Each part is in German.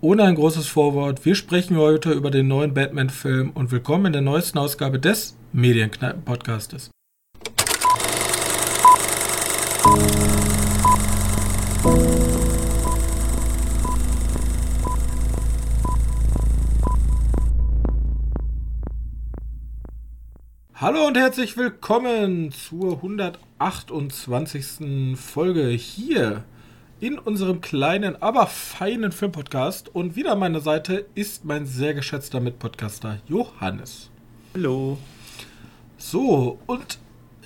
Ohne ein großes Vorwort, wir sprechen heute über den neuen Batman-Film und willkommen in der neuesten Ausgabe des Medienkneipen-Podcastes. Hallo und herzlich willkommen zur 128. Folge hier in unserem kleinen, aber feinen Filmpodcast. Und wieder an meiner Seite ist mein sehr geschätzter Mitpodcaster Johannes. Hallo. So, und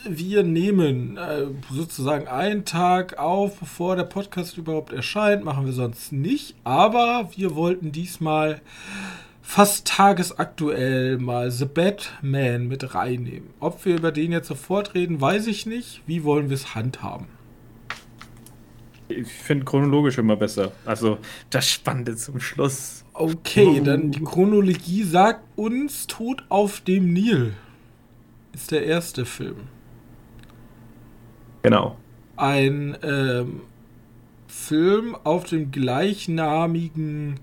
wir nehmen äh, sozusagen einen Tag auf, bevor der Podcast überhaupt erscheint. Machen wir sonst nicht. Aber wir wollten diesmal fast tagesaktuell mal The Batman mit reinnehmen. Ob wir über den jetzt sofort reden, weiß ich nicht. Wie wollen wir es handhaben? Ich finde chronologisch immer besser. Also das Spannende zum Schluss. Okay, oh. dann die Chronologie sagt uns Tod auf dem Nil. Ist der erste Film. Genau. Ein ähm, Film auf dem gleichnamigen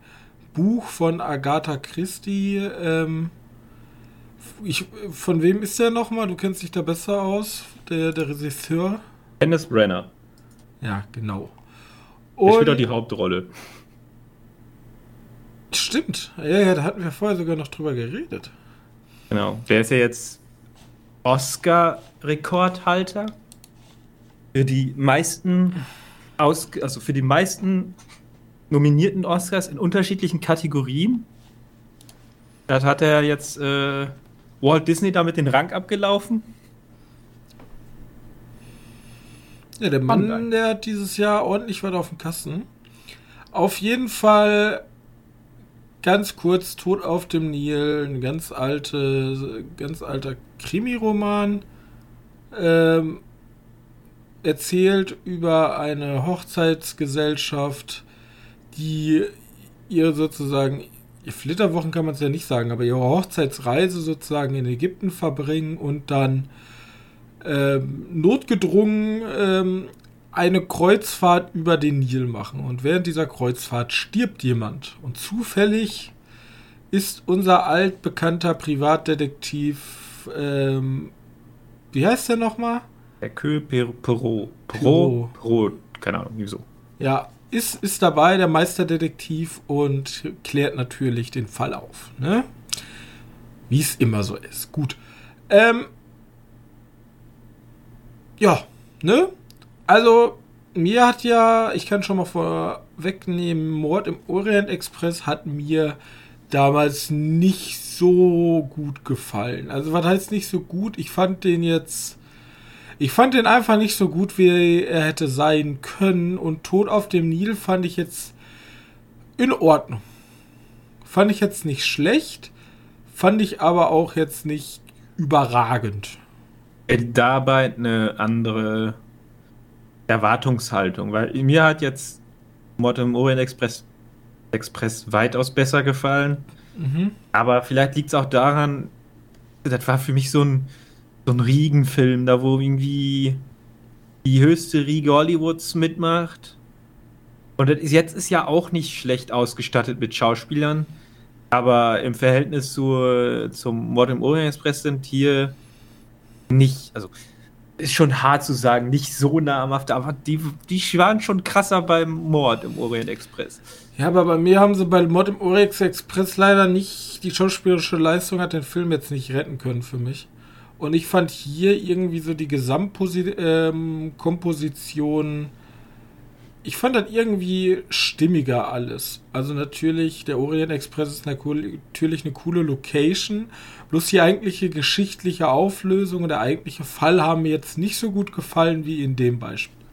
Buch von Agatha Christie. Ähm, ich, von wem ist der nochmal? Du kennst dich da besser aus, der, der Regisseur. Dennis Brenner. Ja, genau. Und spielt auch die Hauptrolle. Stimmt. Ja, ja, da hatten wir vorher sogar noch drüber geredet. Genau. Der ist ja jetzt Oscar-Rekordhalter für die meisten aus, also für die meisten nominierten Oscars in unterschiedlichen Kategorien. Das hat er jetzt äh, Walt Disney damit den Rang abgelaufen. Ja, der Mann, der hat dieses Jahr ordentlich was auf dem Kasten. Auf jeden Fall ganz kurz Tod auf dem Nil, ein ganz alte, ganz alter Krimiroman. Ähm, erzählt über eine Hochzeitsgesellschaft, die ihr sozusagen, ihr Flitterwochen kann man es ja nicht sagen, aber ihre Hochzeitsreise sozusagen in Ägypten verbringen und dann ähm, notgedrungen ähm, eine Kreuzfahrt über den Nil machen. Und während dieser Kreuzfahrt stirbt jemand. Und zufällig ist unser altbekannter Privatdetektiv, ähm, wie heißt der nochmal? Hercule Perot. Perot. Perot. Keine Ahnung, wieso. Ja, ist, ist dabei, der Meisterdetektiv, und klärt natürlich den Fall auf. Ne? Wie es immer so ist. Gut. Ähm, ja, ne? Also, mir hat ja, ich kann schon mal vorwegnehmen, Mord im Orient Express hat mir damals nicht so gut gefallen. Also, was heißt nicht so gut? Ich fand den jetzt. Ich fand den einfach nicht so gut, wie er hätte sein können. Und Tod auf dem Nil fand ich jetzt in Ordnung. Fand ich jetzt nicht schlecht, fand ich aber auch jetzt nicht überragend dabei eine andere Erwartungshaltung, weil mir hat jetzt Mord im Orient Express, Express weitaus besser gefallen. Mhm. Aber vielleicht liegt es auch daran, das war für mich so ein, so ein Riegenfilm, da wo irgendwie die höchste Riege Hollywoods mitmacht. Und ist, jetzt ist ja auch nicht schlecht ausgestattet mit Schauspielern. Aber im Verhältnis zu, zum Mord im Orient Express sind hier nicht, also ist schon hart zu sagen, nicht so namhaft, aber die, die waren schon krasser beim Mord im Orient Express. Ja, aber bei mir haben sie bei Mord im Orient Express leider nicht, die schauspielerische Leistung hat den Film jetzt nicht retten können für mich. Und ich fand hier irgendwie so die Gesamtkomposition ähm, ich fand das irgendwie stimmiger alles. Also natürlich, der Orient Express ist natürlich eine coole Location. Bloß die eigentliche geschichtliche Auflösung und der eigentliche Fall haben mir jetzt nicht so gut gefallen wie in dem Beispiel.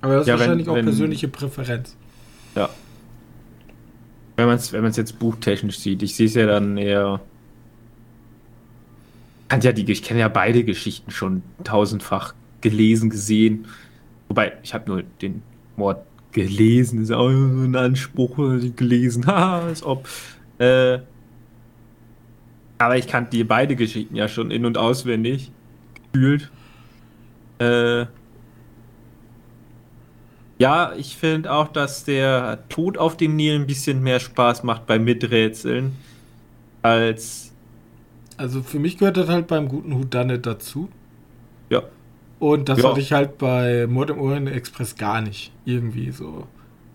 Aber das ist ja, wahrscheinlich wenn, auch wenn, persönliche Präferenz. Ja. Wenn man es wenn jetzt buchtechnisch sieht, ich sehe es ja dann eher. Ja die, ich kenne ja beide Geschichten schon tausendfach gelesen, gesehen. Wobei, ich habe nur den Mord gelesen, ist auch ein Anspruch, gelesen, haha, als ob. Äh, aber ich kannte die beide Geschichten ja schon in- und auswendig, gefühlt. Äh, Ja, ich finde auch, dass der Tod auf dem Nil ein bisschen mehr Spaß macht beim Miträtseln als. Also für mich gehört das halt beim guten Houdanet dazu. Und das Ja. hatte ich halt bei Mord im Orient Express gar nicht. Irgendwie so.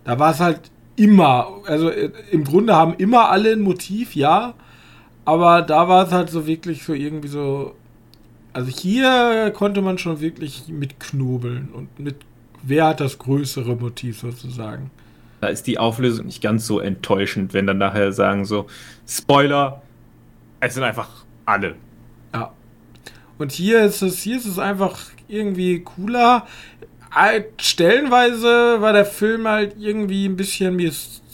Da war es halt immer, also äh, im Grunde haben immer alle ein Motiv, ja. Aber da war es halt so wirklich so irgendwie so. Also hier konnte man schon wirklich mit knobeln und mit wer hat das größere Motiv sozusagen. Da ist die Auflösung nicht ganz so enttäuschend, wenn dann nachher sagen so, Spoiler, es sind einfach alle. Und hier ist es, hier ist es einfach irgendwie cooler. Halt, Stellenweise war der Film halt irgendwie ein bisschen mir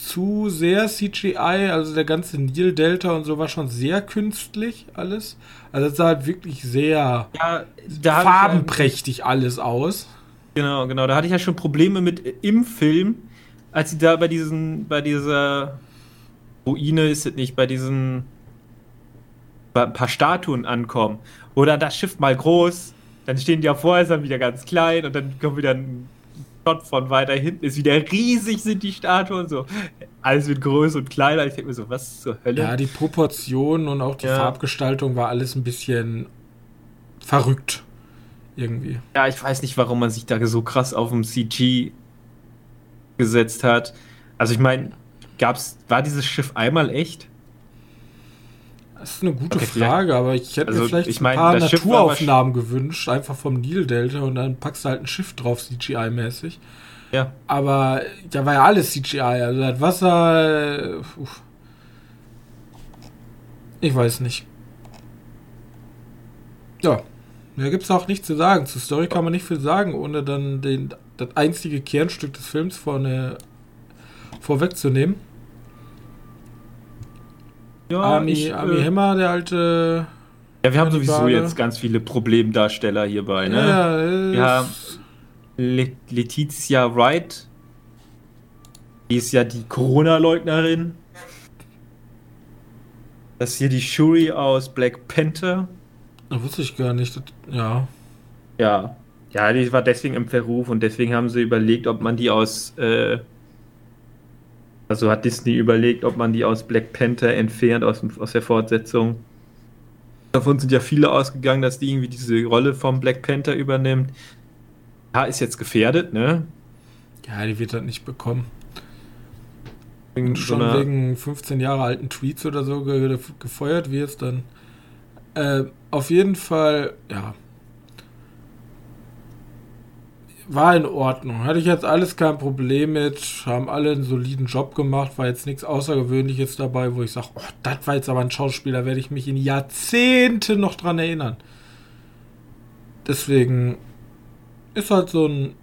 zu sehr CGI, also der ganze Nil Delta und so war schon sehr künstlich alles. Also es sah halt wirklich sehr Ja, farbenprächtig alles aus. Genau, genau. Da hatte ich ja schon Probleme mit äh, im Film, als sie da bei diesen, bei dieser Ruine ist es nicht, bei diesen bei ein paar Statuen ankommen. Oder das Schiff mal groß, dann stehen die auf Häusern wieder ganz klein und dann kommt wieder ein Shot von weiter hinten, ist wieder riesig sind die Statuen so. Alles wird größer und kleiner. Ich denke mir so, was zur Hölle? Ja, die Proportionen und auch die Ja. Farbgestaltung war alles ein bisschen verrückt. Irgendwie. Ja, ich weiß nicht, warum man sich da so krass auf dem CG gesetzt hat. Also ich meine, gab's, war dieses Schiff einmal echt? Das ist eine gute Okay, Frage, aber ich hätte Also, mir vielleicht ich ein meine, paar Naturaufnahmen gewünscht, einfach vom Nil-Delta und dann packst du halt ein Schiff drauf, CGI-mäßig. Ja. Aber da war ja alles CGI, also das Wasser. äh, uff. Ich weiß nicht. Ja, mehr gibt's auch nicht zu sagen. Zur Story kann man nicht viel sagen, ohne dann den, das einzige Kernstück des Films vorne vorwegzunehmen. Ja, Army, ich, Army äh, Hammer, der alte. ja, wir haben sowieso jetzt ganz viele Problemdarsteller hierbei, ne? Ja, ja, Wir haben Le Letizia Wright. Die ist ja die Corona-Leugnerin. Das ist hier die Shuri aus Black Panther. Das wusste ich gar nicht. Das, ja. Ja. Ja, die war deswegen im Verruf und deswegen haben sie überlegt, ob man die aus. Äh, also hat Disney überlegt, ob man die aus Black Panther entfernt, aus, aus der Fortsetzung. Davon sind ja viele ausgegangen, dass die irgendwie diese Rolle vom Black Panther übernimmt. Ja, ist jetzt gefährdet, ne? Ja, die wird das nicht bekommen. Wegen Wenn du so schon einer- wegen 15 Jahre alten Tweets oder so ge gefeuert wirst, dann. Äh, auf jeden Fall, ja. War in Ordnung. Hatte ich jetzt alles kein Problem mit. Haben alle einen soliden Job gemacht. War jetzt nichts Außergewöhnliches dabei, wo ich sage, oh, das war jetzt aber ein Schauspieler, werde ich mich in Jahrzehnten noch dran erinnern. Deswegen ist halt so ein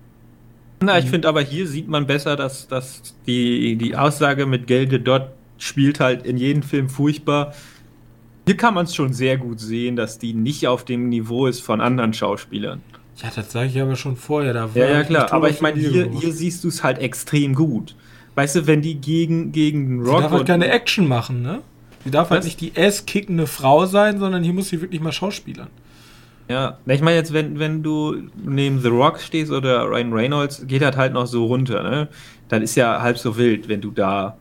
Na, ich finde aber hier sieht man besser, dass, dass die, die Aussage mit Gal Gadot spielt halt in jedem Film furchtbar. Hier kann man es schon sehr gut sehen, dass die nicht auf dem Niveau ist von anderen Schauspielern. Ja, das sage ich aber schon vorher. Da Ja, war ja, klar. Aber ich meine, hier, hier siehst du es halt extrem gut. Weißt du, wenn die gegen, gegen den Sie Rock darf halt keine Action machen, ne? Sie darf halt nicht die ass-kickende Frau sein, sondern hier muss sie wirklich mal schauspielern. Ja, ich meine jetzt, wenn, wenn du neben The Rock stehst oder Ryan Reynolds, geht das halt noch so runter, ne? Dann ist ja halb so wild, wenn du da.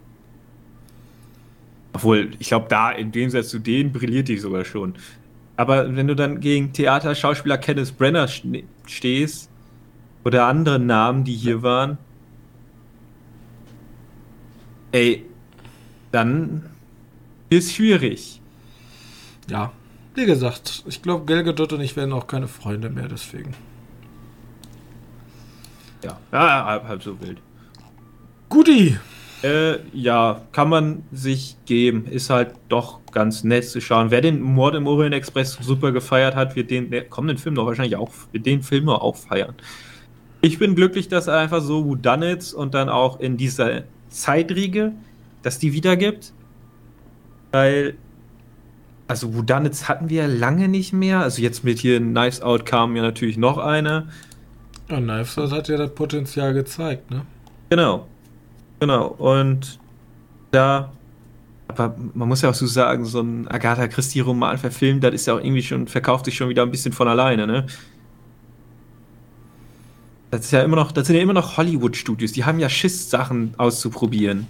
Obwohl, ich glaube, da im Gegensatz zu denen brilliert die sogar schon. Aber wenn du dann gegen Theaterschauspieler Kenneth Brenner schne- stehst oder andere Namen, die hier waren, ey, dann ist schwierig. Ja, wie gesagt, ich glaube, Gal Gadot und ich werden auch keine Freunde mehr, deswegen. Ja, ja halb, halb so wild. Guti! Äh, ja, kann man sich geben. Ist halt doch ganz nett zu schauen. Wer den Mord im Orient Express super gefeiert hat, wird den kommenden Film doch wahrscheinlich auch, wird den Film noch auch feiern. Ich bin glücklich, dass er einfach so Whodunits und dann auch in dieser Zeitriege, dass die wiedergibt. Weil, also Whodunits hatten wir lange nicht mehr. Also jetzt mit hier Knives Out kam ja natürlich noch eine. Ja, Knives Out hat ja das Potenzial gezeigt, ne? Genau. Genau. Und da. Aber man muss ja auch so sagen, so ein Agatha Christie-Roman verfilmt, das ist ja auch irgendwie schon, verkauft sich schon wieder ein bisschen von alleine, ne? Das ist ja immer noch, das sind ja immer noch Hollywood-Studios, die haben ja Schiss, Sachen auszuprobieren.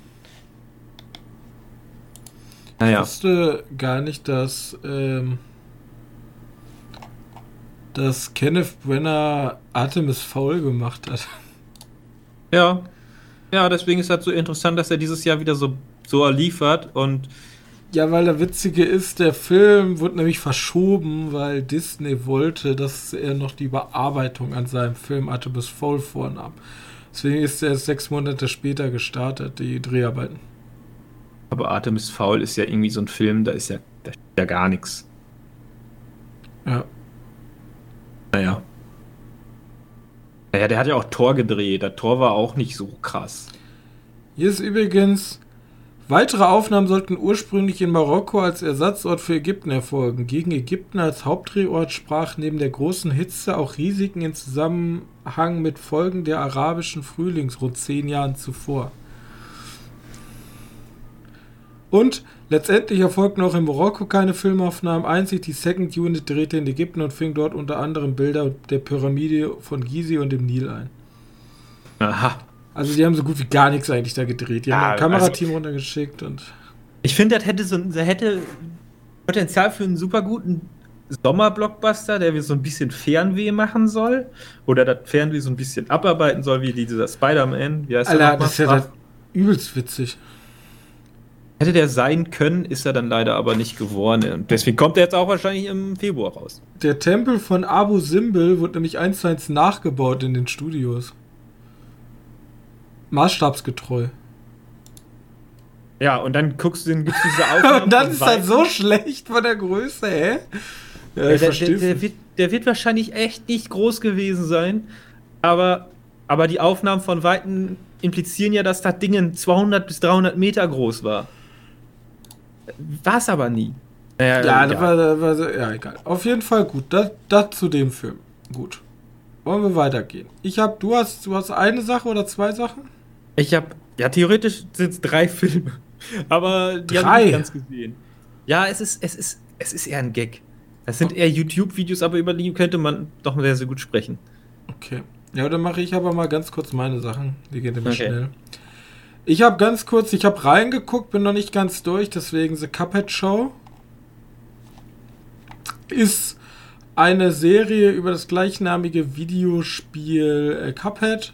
Naja. Ich wusste gar nicht, dass, ähm, dass Kenneth Brenner Artemis Foul gemacht hat. Ja. Ja, deswegen ist das so interessant, dass er dieses Jahr wieder so, so liefert und ja, weil der Witzige ist, der Film wurde nämlich verschoben, weil Disney wollte, dass er noch die Bearbeitung an seinem Film Artemis Fowl vornahm. Deswegen ist er sechs Monate später gestartet, die Dreharbeiten. Aber Artemis Fowl ist ja irgendwie so ein Film, da ist ja, da ist ja gar nichts. Ja. Naja. Naja, der hat ja auch Tor gedreht. Der Tor war auch nicht so krass. Hier ist übrigens Weitere Aufnahmen sollten ursprünglich in Marokko als Ersatzort für Ägypten erfolgen. Gegen Ägypten als Hauptdrehort sprach neben der großen Hitze auch Risiken in Zusammenhang mit Folgen der arabischen Frühlings rund zehn Jahren zuvor. Und letztendlich erfolgten auch in Marokko keine Filmaufnahmen. Einzig die Second Unit drehte in Ägypten und fing dort unter anderem Bilder der Pyramide von Gizi und dem Nil ein. Aha. Also die haben so gut wie gar nichts eigentlich da gedreht. Die ja, haben ein also Kamerateam also, runtergeschickt und. Ich finde, das hätte so das hätte Potenzial für einen super guten Sommerblockbuster, der wie so ein bisschen Fernweh machen soll. Oder das Fernweh so ein bisschen abarbeiten soll, wie dieser Spider-Man. Wie heißt Alter, der das ist ja das übelst witzig. Hätte der sein können, ist er dann leider aber nicht geworden. Und deswegen kommt er jetzt auch wahrscheinlich im Februar raus. Der Tempel von Abu Simbel wird nämlich eins zu eins nachgebaut in den Studios maßstabsgetreu. Ja, und dann guckst du den, gibt's diese Aufnahmen. und dann ist das so schlecht von der Größe, hä? Ja, ja, der, der, der, wird, der wird wahrscheinlich echt nicht groß gewesen sein, aber, aber die Aufnahmen von Weitem implizieren ja, dass das Ding 200 bis 300 Meter groß war. War es aber nie. Ja, ja, das war, das war, ja, egal. Auf jeden Fall gut. Das, das zu dem Film. Gut. Wollen wir weitergehen? Ich hab, du hast, du hast eine Sache oder zwei Sachen? Ich habe, ja, theoretisch sind es drei Filme. Aber die habe ich nicht ganz gesehen. Ja, es ist, es ist, es ist eher ein Gag. Das sind eher YouTube-Videos, aber über die könnte man doch sehr, sehr gut sprechen. Okay. Ja, dann mache ich aber mal ganz kurz meine Sachen. Die gehen immer okay. schnell. Ich habe ganz kurz, ich habe reingeguckt, bin noch nicht ganz durch, deswegen The Cuphead Show ist eine Serie über das gleichnamige Videospiel äh, Cuphead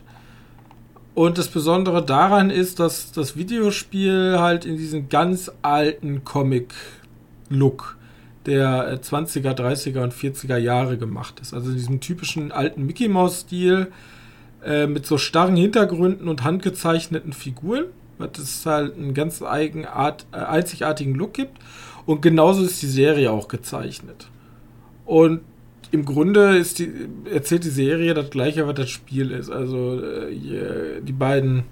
und das Besondere daran ist, dass das Videospiel halt in diesem ganz alten Comic-Look der 20er, 30er und 40er Jahre gemacht ist. Also in diesem typischen alten Mickey Mouse-Stil äh, mit so starren Hintergründen und handgezeichneten Figuren, was es halt einen ganz eigenart, äh, einzigartigen Look gibt. Und genauso ist die Serie auch gezeichnet. Und im Grunde ist die, erzählt die Serie das gleiche, was das Spiel ist. Also äh, die beiden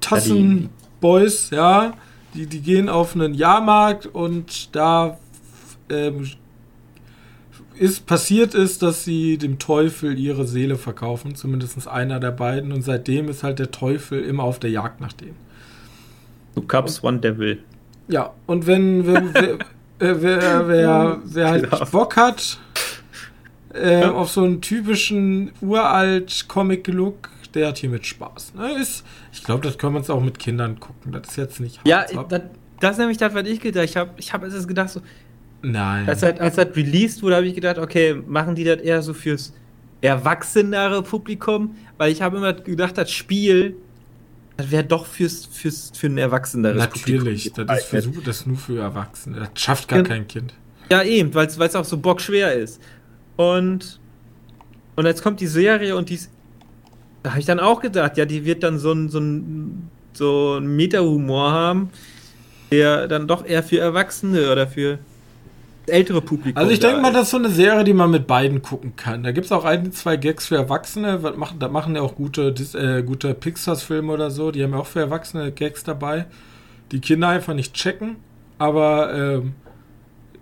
Tassenboys, ja, die, die gehen auf einen Jahrmarkt und da ähm, ist passiert ist, dass sie dem Teufel ihre Seele verkaufen, zumindest einer der beiden, und seitdem ist halt der Teufel immer auf der Jagd nach denen. Two Cups, One Devil. Ja, und wenn, wenn, äh, wer, wer, wer halt genau. Bock hat äh, ja. auf so einen typischen uralt Comic-Look, der hat hier mit Spaß. Ne? Ist, ich glaube, das können wir uns auch mit Kindern gucken. Das ist jetzt nicht Ja, das, das ist nämlich das, was ich gedacht Ich habe ich hab es gedacht, so. Nein. Als das, als das released wurde, habe ich gedacht, okay, machen die das eher so fürs erwachsenere Publikum? Weil ich habe immer gedacht, das Spiel das wäre doch fürs, fürs, für ein erwachseneres Natürlich, das ist, das ist nur für Erwachsene. Das schafft gar ja, kein Kind. Ja, eben, weil es auch so bockschwer ist. Und, und jetzt kommt die Serie und die da habe ich dann auch gedacht, ja, die wird dann so ein, so ein, so ein Meta-Humor haben, der dann doch eher für Erwachsene oder für ältere Publikum. Also ich denke mal, das ist so eine Serie, die man mit beiden gucken kann. Da gibt es auch ein, zwei Gags für Erwachsene. Was machen, da machen ja auch gute, äh, gute Pixars-Filme oder so. Die haben ja auch für Erwachsene Gags dabei. Die Kinder einfach nicht checken. Aber ähm,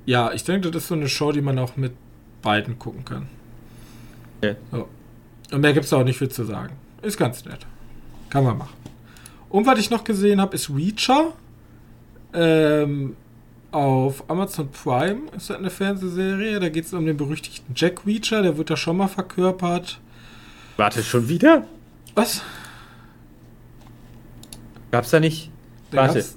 ja, ich denke, das ist so eine Show, die man auch mit beiden gucken kann. Okay. So. Und mehr gibt es auch nicht viel zu sagen. Ist ganz nett. Kann man machen. Und was ich noch gesehen habe, ist Reacher. Ähm, auf Amazon Prime ist das eine Fernsehserie. Da geht es um den berüchtigten Jack Reacher. Der wird da schon mal verkörpert. Warte, schon wieder? Was? Gab's da nicht? Da Warte. gab's-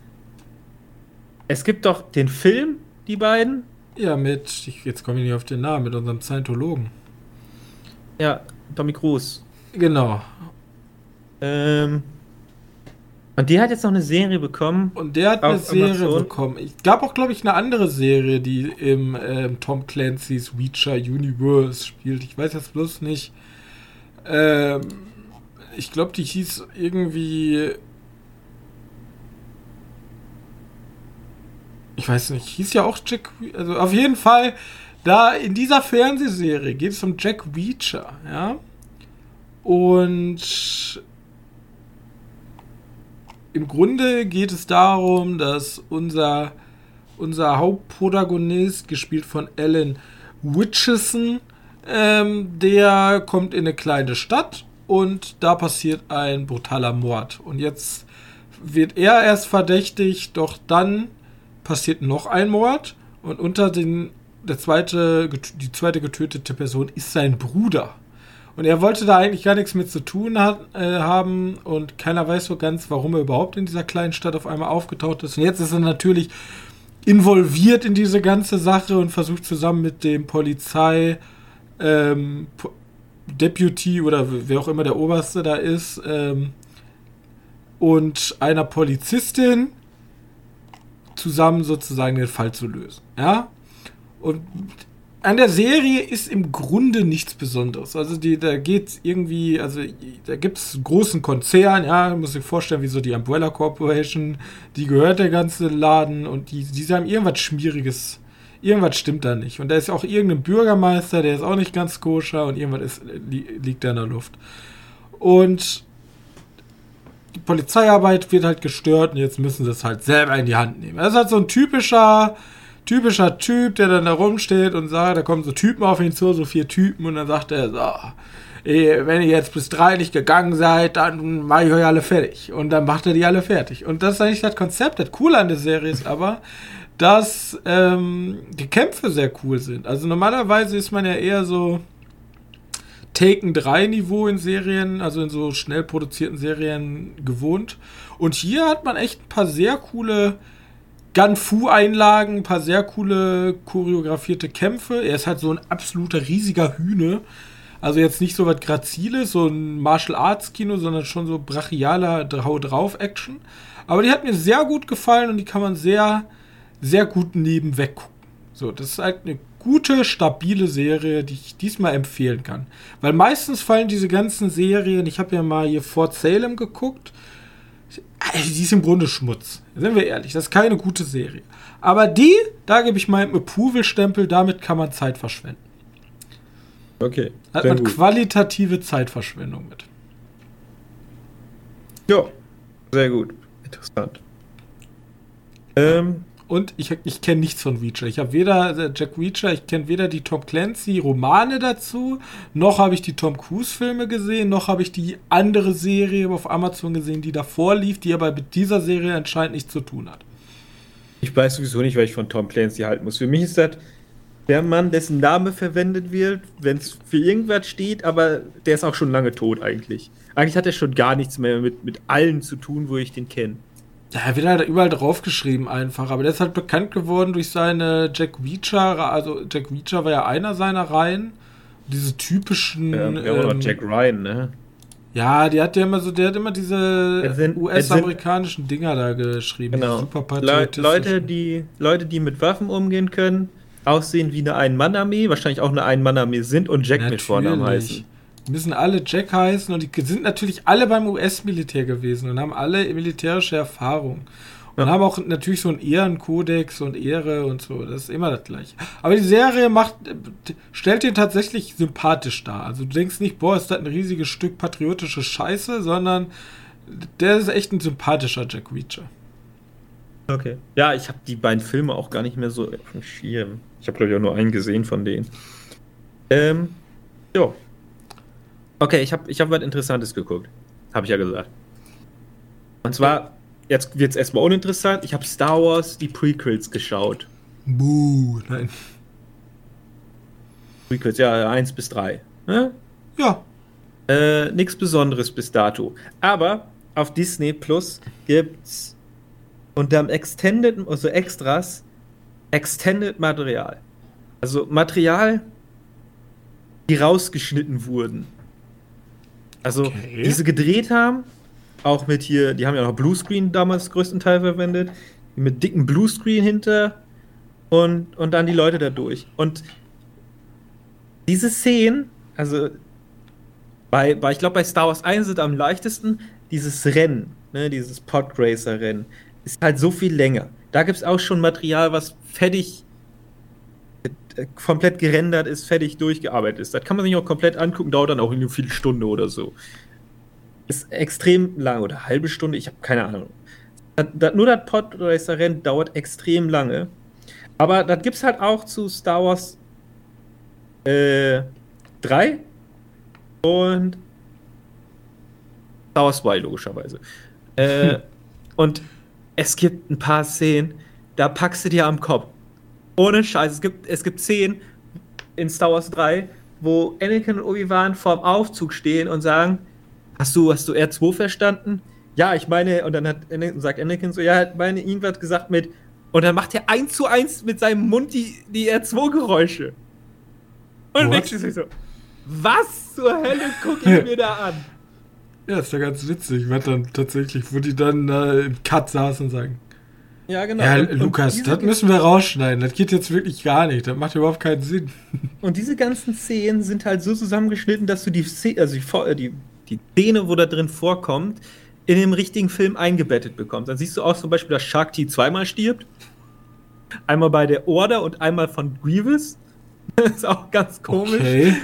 Es gibt doch den Film, die beiden. Ja, mit, ich, jetzt komme ich nicht auf den Namen, mit unserem Scientologen. Ja, Tommy Cruise. Genau. Ähm. Und die hat jetzt noch eine Serie bekommen. Und der hat eine Serie Amazon. bekommen. Ich gab auch, glaube ich, eine andere Serie, die im ähm, Tom Clancy's Witcher Universe spielt. Ich weiß jetzt bloß nicht. Ähm, ich glaube, die hieß irgendwie. Ich weiß nicht, hieß ja auch Jack. Also auf jeden Fall, da in dieser Fernsehserie geht es um Jack Reacher, ja. Und im Grunde geht es darum, dass unser, unser Hauptprotagonist, gespielt von Alan Witchison, ähm, der kommt in eine kleine Stadt und da passiert ein brutaler Mord. Und jetzt wird er erst verdächtigt, doch dann passiert noch ein Mord und unter den der zweite die zweite getötete Person ist sein Bruder. Und er wollte da eigentlich gar nichts mit zu tun hat, äh, haben und keiner weiß so ganz, warum er überhaupt in dieser kleinen Stadt auf einmal aufgetaucht ist. Und jetzt ist er natürlich involviert in diese ganze Sache und versucht zusammen mit dem Polizei ähm, Deputy oder wer auch immer der Oberste da ist ähm, und einer Polizistin zusammen sozusagen den Fall zu lösen. Ja? Und an der Serie ist im Grunde nichts Besonderes. Also die, da geht's irgendwie, also da gibt es großen Konzern, ja, muss sich vorstellen, wie so die Umbrella Corporation, die gehört der ganze Laden und die, die haben irgendwas Schmieriges, irgendwas stimmt da nicht. Und da ist auch irgendein Bürgermeister, der ist auch nicht ganz koscher und irgendwas ist, li, liegt da in der Luft. Und die Polizeiarbeit wird halt gestört und jetzt müssen sie es halt selber in die Hand nehmen. Das ist halt so ein typischer, typischer Typ, der dann da rumsteht und sagt, da kommen so Typen auf ihn zu, so vier Typen und dann sagt er so, eh, wenn ihr jetzt bis drei nicht gegangen seid, dann mache ich euch alle fertig. Und dann macht er die alle fertig. Und das ist eigentlich das Konzept. Das Coole an der Serie ist aber, dass ähm, die Kämpfe sehr cool sind. Also normalerweise ist man ja eher so Taken 3 Niveau in Serien, also in so schnell produzierten Serien gewohnt. Und hier hat man echt ein paar sehr coole Gun-Fu-Einlagen, ein paar sehr coole choreografierte Kämpfe. Er ist halt so ein absoluter riesiger Hühne. Also jetzt nicht so was Graziles, so ein Martial Arts Kino, sondern schon so brachialer Hau drauf Action. Aber die hat mir sehr gut gefallen und die kann man sehr, sehr gut nebenweg gucken. So, das ist halt eine gute, stabile Serie, die ich diesmal empfehlen kann. Weil meistens fallen diese ganzen Serien, ich habe ja mal hier Fort Salem geguckt, die ist im Grunde Schmutz. Sind wir ehrlich, das ist keine gute Serie. Aber die, da gebe ich meinen Approval-Stempel, damit kann man Zeit verschwenden. Okay. Hat man gut. qualitative Zeitverschwendung mit. Ja, sehr gut. Interessant. Ähm, Und ich, ich kenne nichts von Reacher. Ich habe weder äh, Jack Reacher, ich kenne weder die Tom Clancy Romane dazu, noch habe ich die Tom Cruise Filme gesehen, noch habe ich die andere Serie auf Amazon gesehen, die davor lief, die aber mit dieser Serie anscheinend nichts zu tun hat. ich weiß sowieso nicht, was ich von Tom Clancy halten muss. Für mich ist das der Mann, dessen Name verwendet wird, wenn es für irgendwas steht, aber der ist auch schon lange tot eigentlich. Eigentlich hat er schon gar nichts mehr mit, mit allen zu tun, wo ich den kenne. Ja, er wird halt überall draufgeschrieben einfach, aber der ist halt bekannt geworden durch seine Jack Reacher, also Jack Reacher war ja einer seiner Reihen. Diese typischen. Ähm, ja, oder ähm, Jack Ryan, ne? Ja, die hat ja immer so, der hat immer diese US-amerikanischen Dinger da geschrieben. Genau. Super Le. Leute, die, Leute, die mit Waffen umgehen können, aussehen wie eine Ein-Mann-Armee, wahrscheinlich auch eine Ein-Mann-Armee sind und Jack mit Vornamen Natürlich. heißen. Müssen alle Jack heißen und die sind natürlich alle beim US-Militär gewesen und haben alle militärische Erfahrung. Und Ja. haben auch natürlich so einen Ehrenkodex und Ehre und so. Das ist immer das gleiche. Aber die Serie macht, stellt den tatsächlich sympathisch dar. Also du denkst nicht, boah, ist das ein riesiges Stück patriotische Scheiße, sondern der ist echt ein sympathischer Jack Reacher. Okay. Ja, ich habe die beiden Filme auch gar nicht mehr so auf dem Schirm. Ich habe, glaube ich, auch nur einen gesehen von denen. Ähm, jo. Okay, ich habe ich hab was Interessantes geguckt. Habe ich ja gesagt. Und zwar, jetzt wird es erstmal uninteressant. Ich habe Star Wars, die Prequels geschaut. Buh, nein. Prequels, ja, 1 bis 3. Ne? Ja, Äh, nichts Besonderes bis dato. Aber auf Disney Plus gibt's unterm Extended, also Extras, Extended Material. Also Material, die rausgeschnitten wurden. Also, okay. die sie gedreht haben, auch mit hier, die haben ja noch Bluescreen damals größtenteils verwendet, mit dicken Bluescreen hinter und, und dann die Leute da durch. Und diese Szenen, also bei, bei ich glaube, bei Star Wars 1 sind am leichtesten dieses Rennen, ne, dieses Podracer-Rennen, ist halt so viel länger. Da gibt es auch schon Material, was fertig komplett gerendert ist, fertig durchgearbeitet ist. Das kann man sich auch komplett angucken, dauert dann auch eine viele Stunden oder so. Ist extrem lang oder eine halbe Stunde, ich habe keine Ahnung. Das, das, nur das Podracer-Rennen dauert extrem lange. Aber das gibt es halt auch zu Star Wars äh, 3 und Star Wars 2, logischerweise. Äh, hm. Und es gibt ein paar Szenen, da packst du dir am Kopf. Ohne Scheiß. Es gibt, es gibt Szenen in Star Wars 3, wo Anakin und Obi-Wan vorm Aufzug stehen und sagen: Hast du, hast du R2 verstanden? Ja, ich meine, und dann hat Anakin, sagt Anakin so: Ja, hat meine irgendwas gesagt mit. Und dann macht er eins zu eins mit seinem Mund die, die R2-Geräusche. Und What? sich so: Was zur Hölle gucke ich mir da an? Ja, ist ja ganz witzig, wenn dann tatsächlich, wo die dann äh, im Cut saßen und sagen, ja, genau. Ja, und, Lukas, und das müssen wir rausschneiden. Das geht jetzt wirklich gar nicht. Das macht überhaupt keinen Sinn. Und diese ganzen Szenen sind halt so zusammengeschnitten, dass du die, Szene, also die, äh, die, die Szene, wo da drin vorkommt, in dem richtigen Film eingebettet bekommst. Dann siehst du auch zum Beispiel, dass Shark T zweimal stirbt. Einmal bei der Order und einmal von Grievous. Das ist auch ganz komisch. Okay.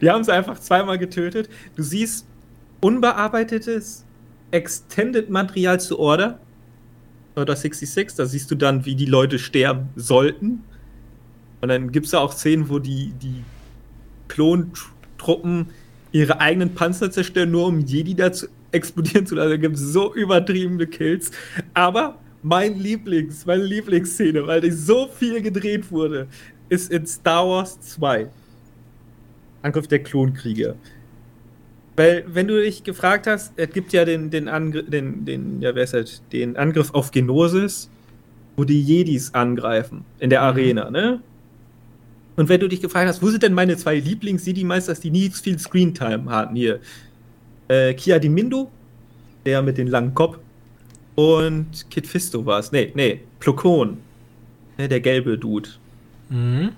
Die haben sie einfach zweimal getötet. Du siehst unbearbeitetes Extended-Material zu Order oder 66. Da siehst du dann, wie die Leute sterben sollten. Und dann gibt es ja auch Szenen, wo die, die Klontruppen ihre eigenen Panzer zerstören, nur um Jedi da zu explodieren zu lassen. Da gibt es so übertriebene Kills. Aber mein Lieblings, meine Lieblingsszene, weil die so viel gedreht wurde, ist in Star Wars 2. Angriff der Klonkrieger. Weil, wenn du dich gefragt hast, es gibt ja den, den, Angr den, den, ja, wer ist das? den Angriff auf Genosis, wo die Jedis angreifen in der mhm. Arena, ne? Und wenn du dich gefragt hast, wo sind denn meine zwei Lieblings-Jedi-Meisters, die nie viel Screentime hatten hier? Äh, Kia Dimindo, der mit dem langen Kopf, und Kid Fisto war es. Nee, nee, Plokon, ne, der gelbe Dude. Mhm.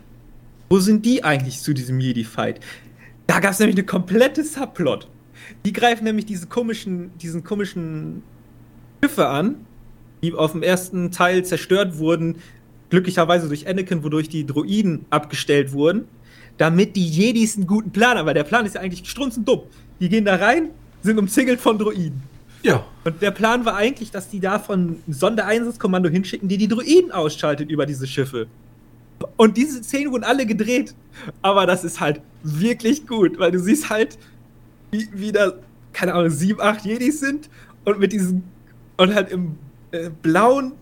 Wo sind die eigentlich zu diesem Jedi-Fight? Da gab es nämlich eine komplette Subplot. Die greifen nämlich diese komischen, diesen komischen Schiffe an, die auf dem ersten Teil zerstört wurden, glücklicherweise durch Anakin, wodurch die Droiden abgestellt wurden, damit die Jedis einen guten Plan haben, weil der Plan ist ja eigentlich strunzend dumm. Die gehen da rein, sind umzingelt von Droiden. Ja. Und der Plan war eigentlich, dass die davon ein Sondereinsatzkommando hinschicken, die die Droiden ausschaltet über diese Schiffe. Und diese Szenen wurden alle gedreht. Aber das ist halt wirklich gut, weil du siehst halt, wie, wie da, keine Ahnung, sieben, acht Jedis sind und mit diesen, und halt im äh, blauen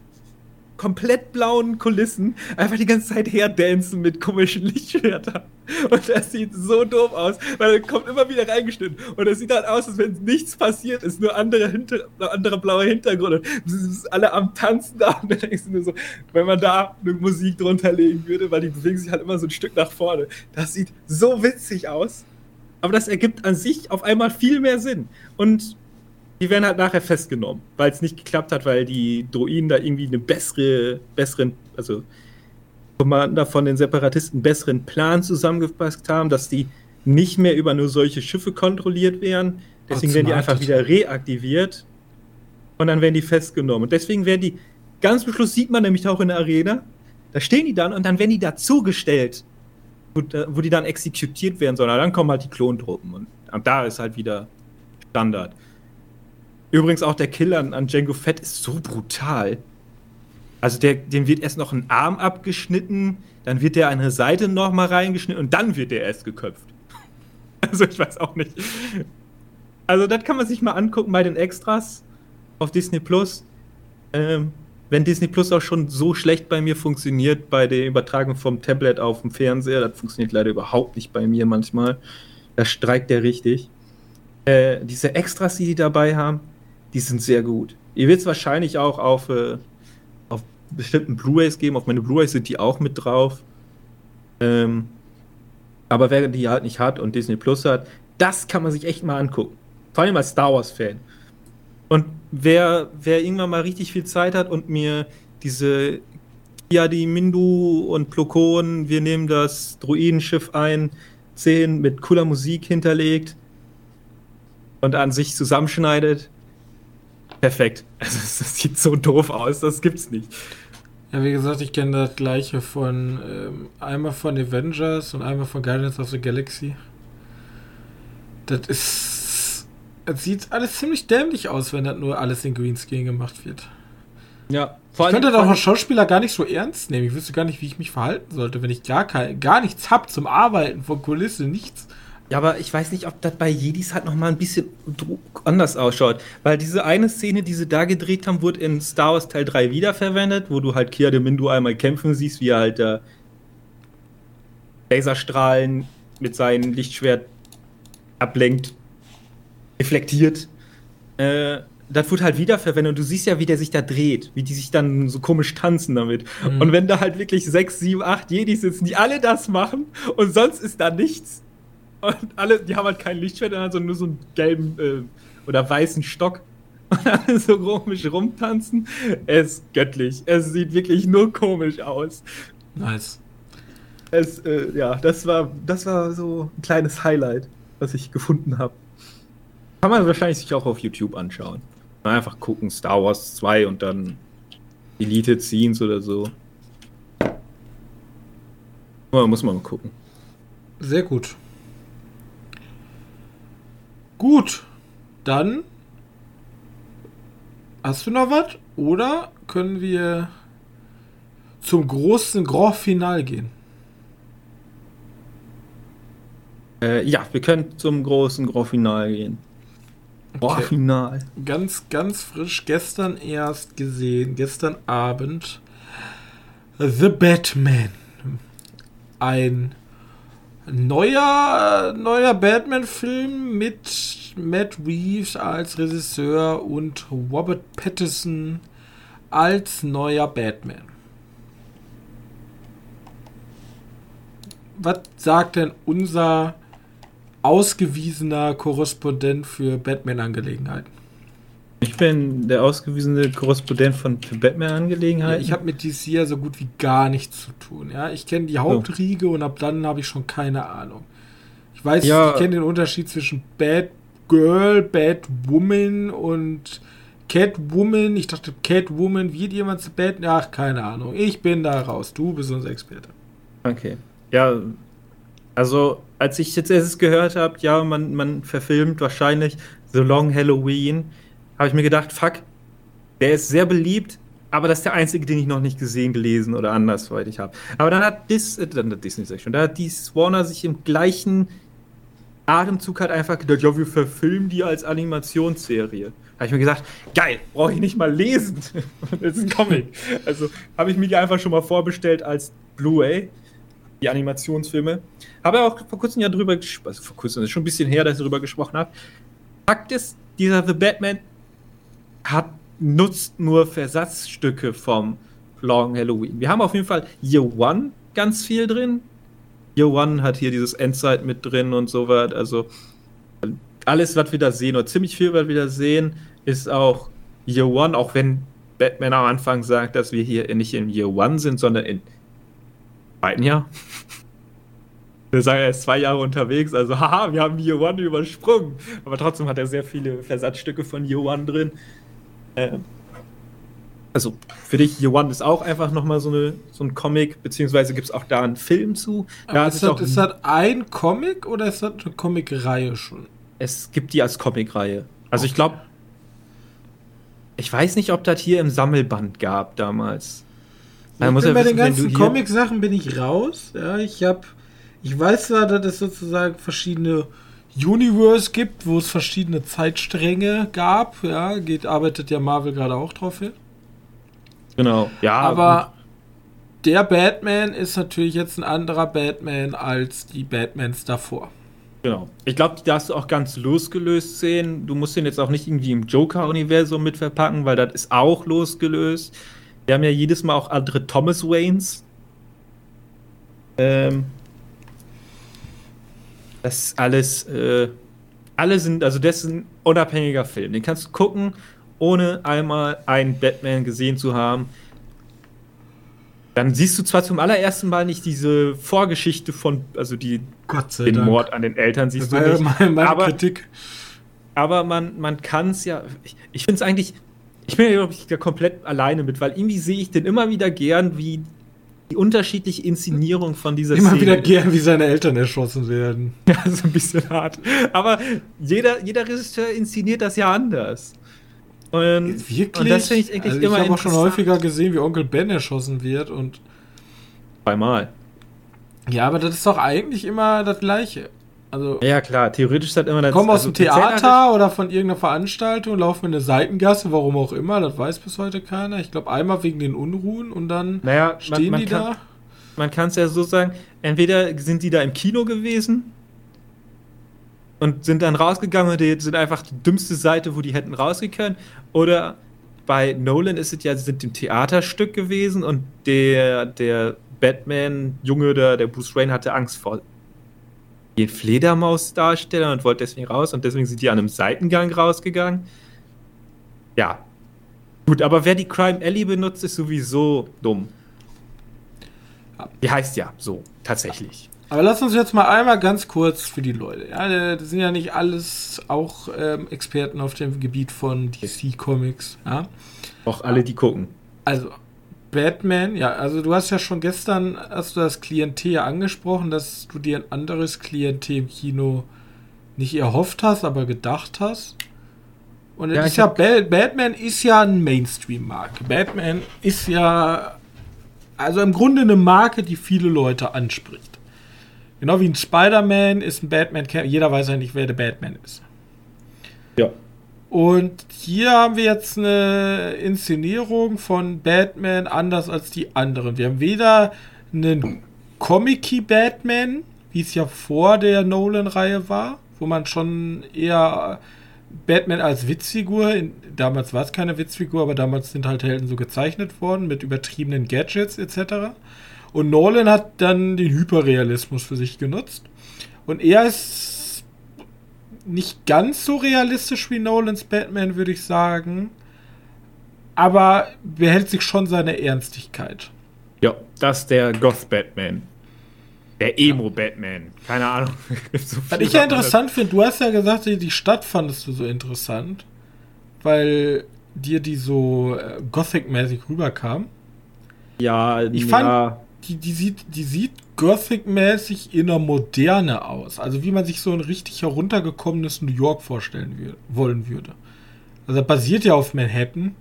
komplett blauen Kulissen einfach die ganze Zeit herdancen mit komischen Lichtschwertern. Und das sieht so doof aus, weil er kommt immer wieder reingeschnitten. Und es sieht halt aus, als wenn nichts passiert ist, nur andere, hinter, andere blaue Hintergründe. Alle am Tanzen da. Und dann denkst du nur so, wenn man da eine Musik drunter legen würde, weil die bewegen sich halt immer so ein Stück nach vorne. Das sieht so witzig aus. Aber das ergibt an sich auf einmal viel mehr Sinn. Und die werden halt nachher festgenommen, weil es nicht geklappt hat, weil die Droiden da irgendwie eine bessere, besseren, also Commander von den Separatisten besseren Plan zusammengepasst haben, dass die nicht mehr über nur solche Schiffe kontrolliert werden. Deswegen werden die einfach wieder reaktiviert und dann werden die festgenommen. Und deswegen werden die, ganz zum Schluss sieht man nämlich auch in der Arena, da stehen die dann und dann werden die dazugestellt, wo, wo die dann exekutiert werden sollen. dann kommen halt die Klontruppen und, und da ist halt wieder Standard. Übrigens auch der Kill an, an Django Fett ist so brutal. Also der, dem wird erst noch ein Arm abgeschnitten, dann wird der eine Seite noch mal reingeschnitten und dann wird der erst geköpft. Also ich weiß auch nicht. Also das kann man sich mal angucken bei den Extras auf Disney Plus. Ähm, wenn Disney Plus auch schon so schlecht bei mir funktioniert, bei der Übertragung vom Tablet auf dem Fernseher, das funktioniert leider überhaupt nicht bei mir manchmal. Da streikt der richtig. Äh, diese Extras, die die dabei haben, die sind sehr gut. Ihr wird es wahrscheinlich auch auf, äh, auf bestimmten Blu-rays geben. Auf meine Blu-rays sind die auch mit drauf. Ähm, aber wer die halt nicht hat und Disney Plus hat, das kann man sich echt mal angucken. Vor allem als Star Wars-Fan. Und wer, wer irgendwann mal richtig viel Zeit hat und mir diese Kiadi Mindu und Plokon, wir nehmen das Druidenschiff ein, 10 mit cooler Musik hinterlegt und an sich zusammenschneidet, perfekt. Also, das sieht so doof aus, das gibt's nicht. Ja, wie gesagt, ich kenne das gleiche von ähm, einmal von Avengers und einmal von Guardians of the Galaxy. Das ist. Es sieht alles ziemlich dämlich aus, wenn das nur alles in Greenscreen gemacht wird. Ja, vor ich könnte doch einen Schauspieler gar nicht so ernst nehmen. Ich wüsste gar nicht, wie ich mich verhalten sollte, wenn ich gar, kein, gar nichts habe zum Arbeiten von Kulisse, nichts. Ja, aber ich weiß nicht, ob das bei Jedis halt nochmal ein bisschen anders ausschaut. Weil diese eine Szene, die sie da gedreht haben, wurde in Star Wars Teil 3 wiederverwendet, wo du halt Kia de Mindu einmal kämpfen siehst, wie er halt da Laserstrahlen mit seinem Lichtschwert ablenkt, reflektiert. Äh, das wird halt wiederverwendet und du siehst ja, wie der sich da dreht, wie die sich dann so komisch tanzen damit. Mhm. Und wenn da halt wirklich sechs, sieben, acht Jedis sitzen, die alle das machen und sonst ist da nichts. Und alle, die haben halt kein Lichtschwert, sondern nur so einen gelben äh, oder weißen Stock. Und alle so komisch rumtanzen. Es ist göttlich. Es sieht wirklich nur komisch aus. Nice. Es, äh, ja, das war, das war so ein kleines Highlight, was ich gefunden habe. Kann man wahrscheinlich sich auch auf YouTube anschauen. Einfach gucken, Star Wars 2 und dann Elite Scenes oder so. Muss man mal gucken. Sehr gut. Gut, dann hast du noch was? Oder können wir zum großen Grand Final gehen? Äh, ja, wir können zum großen Grand Final gehen. Boah, okay. Final. Ganz, ganz frisch gestern erst gesehen, gestern Abend. The Batman. Ein neuer, neuer Batman-Film mit Matt Reeves als Regisseur und Robert Pattinson als neuer Batman. Was sagt denn unser ausgewiesener Korrespondent für Batman-Angelegenheiten. Ich bin der ausgewiesene Korrespondent von Batman-Angelegenheiten. Ja, ich habe mit DC ja so gut wie gar nichts zu tun. Ja, ich kenne die Hauptriege oh. und ab dann habe ich schon keine Ahnung. Ich weiß, ja. ich kenne den Unterschied zwischen Batgirl, Batwoman und Catwoman. Ich dachte, Catwoman wird jemand zu Batman. Ach, keine Ahnung. Ich bin da raus. Du bist unser Experte. Okay. Ja, also als ich jetzt erst gehört habe, ja, man, man verfilmt wahrscheinlich The Long Halloween, habe ich mir gedacht, fuck, der ist sehr beliebt, aber das ist der einzige, den ich noch nicht gesehen, gelesen oder andersweitig habe. Aber dann hat Dis, äh, dann hat Disney schon, da hat die Warner sich im gleichen Atemzug halt einfach gedacht, ja, wir verfilmen die als Animationsserie. Habe ich mir gesagt, geil, brauche ich nicht mal lesen. das ist ein Comic. Also habe ich mir die einfach schon mal vorbestellt als Blu-ray die Animationsfilme. Habe auch vor kurzem ja drüber gesprochen, also vor kurzem, das ist schon ein bisschen her, dass ich darüber gesprochen habe. Fakt ist, dieser The Batman hat, nutzt nur Versatzstücke vom Long Halloween. Wir haben auf jeden Fall Year One ganz viel drin. Year One hat hier dieses Endzeit mit drin und so was. Also alles, was wir da sehen, oder ziemlich viel, was wir da sehen, ist auch Year One, auch wenn Batman am Anfang sagt, dass wir hier nicht in Year One sind, sondern in zweiten Jahr. Wir sagen, er ist zwei Jahre unterwegs, also haha, wir haben Year One übersprungen. Aber trotzdem hat er sehr viele Versatzstücke von Year One drin. Ähm, also für dich, One ist auch einfach nochmal so, eine, so ein Comic, beziehungsweise gibt es auch da einen Film zu. Da ist, das, ist das ein Comic oder ist das eine Comic-Reihe schon? Es gibt die als Comic-Reihe. Also okay. ich glaube, ich weiß nicht, ob das hier im Sammelband gab damals. Man muss ja bei wissen, den ganzen Comic-Sachen bin ich raus. Ja, ich habe, ich weiß zwar, dass es sozusagen verschiedene Universe gibt, wo es verschiedene Zeitstränge gab. Ja, geht, arbeitet ja Marvel gerade auch drauf hin. Genau, ja. Aber der Batman ist natürlich jetzt ein anderer Batman als die Batmans davor. Genau. Ich glaube, die darfst du auch ganz losgelöst sehen. Du musst den jetzt auch nicht irgendwie im Joker-Universum mit verpacken, weil das ist auch losgelöst. Wir haben ja jedes Mal auch andere Thomas Waynes. Ähm, das ist alles, äh, alle sind, also das ist ein unabhängiger Film. Den kannst du gucken, ohne einmal einen Batman gesehen zu haben. Dann siehst du zwar zum allerersten Mal nicht diese Vorgeschichte von, also die, den Dank. Mord an den Eltern siehst du nicht. Meine, meine aber, Kritik. aber man, man kann es ja, ich, ich finde es eigentlich, ich bin ja glaube ich, da komplett alleine mit, weil irgendwie sehe ich den immer wieder gern, wie die unterschiedliche Inszenierung von dieser Immer Szene. wieder gern, wie seine Eltern erschossen werden. Ja, so ein bisschen hart. Aber jeder, jeder Regisseur inszeniert das ja anders. Und, Wirklich? Und das finde ich eigentlich also immer Ich habe auch schon häufiger gesehen, wie Onkel Ben erschossen wird und. Zweimal. Ja, aber das ist doch eigentlich immer das Gleiche. Also, ja, klar, theoretisch ist das immer das Kommen aus also dem Theater oder von irgendeiner Veranstaltung, laufen in eine Seitengasse, warum auch immer, das weiß bis heute keiner. Ich glaube, einmal wegen den Unruhen und dann naja, stehen man, man die kann, da. Man kann es ja so sagen, entweder sind die da im Kino gewesen und sind dann rausgegangen und die sind einfach die dümmste Seite, wo die hätten rausgekommen, oder bei Nolan ist es ja, sie sind im Theaterstück gewesen und der, der Batman-Junge, der, der Bruce Wayne, hatte Angst vor den Fledermaus-Darsteller und wollte deswegen raus und deswegen sind die an einem Seitengang rausgegangen. Ja. Gut, aber wer die Crime Alley benutzt, ist sowieso dumm. Die heißt ja so, tatsächlich. Aber lass uns jetzt mal einmal ganz kurz für die Leute. Ja, das sind ja nicht alles auch ähm, Experten auf dem Gebiet von DC Comics. Ja? Auch alle, die gucken. Also, Batman, ja, also du hast ja schon gestern, hast du das Klientel angesprochen, dass du dir ein anderes Klientel im Kino nicht erhofft hast, aber gedacht hast. Und ja, ist ja Batman ist ja ein Mainstream-Marke. Batman ist ja also im Grunde eine Marke, die viele Leute anspricht. Genau wie ein Spider-Man ist ein Batman, jeder weiß ja nicht, wer der Batman ist. Ja. Und hier haben wir jetzt eine Inszenierung von Batman anders als die anderen. Wir haben weder einen comic Batman, wie es ja vor der Nolan-Reihe war, wo man schon eher Batman als Witzfigur, damals war es keine Witzfigur, aber damals sind halt Helden so gezeichnet worden mit übertriebenen Gadgets etc. Und Nolan hat dann den Hyperrealismus für sich genutzt. Und er ist nicht ganz so realistisch wie Nolans Batman, würde ich sagen. Aber behält sich schon seine Ernstigkeit. Ja, das ist der Goth-Batman. Der Emo-Batman. Keine Ahnung. so Was ich ja interessant finde, du hast ja gesagt, die Stadt fandest du so interessant, weil dir die so äh, Gothic-mäßig rüberkam. Ja, ich fand, ja. Die, die, sieht, die sieht Gothic-mäßig in der Moderne aus. Also wie man sich so ein richtig heruntergekommenes New York vorstellen würde, wollen würde. Also das basiert ja auf Manhattan.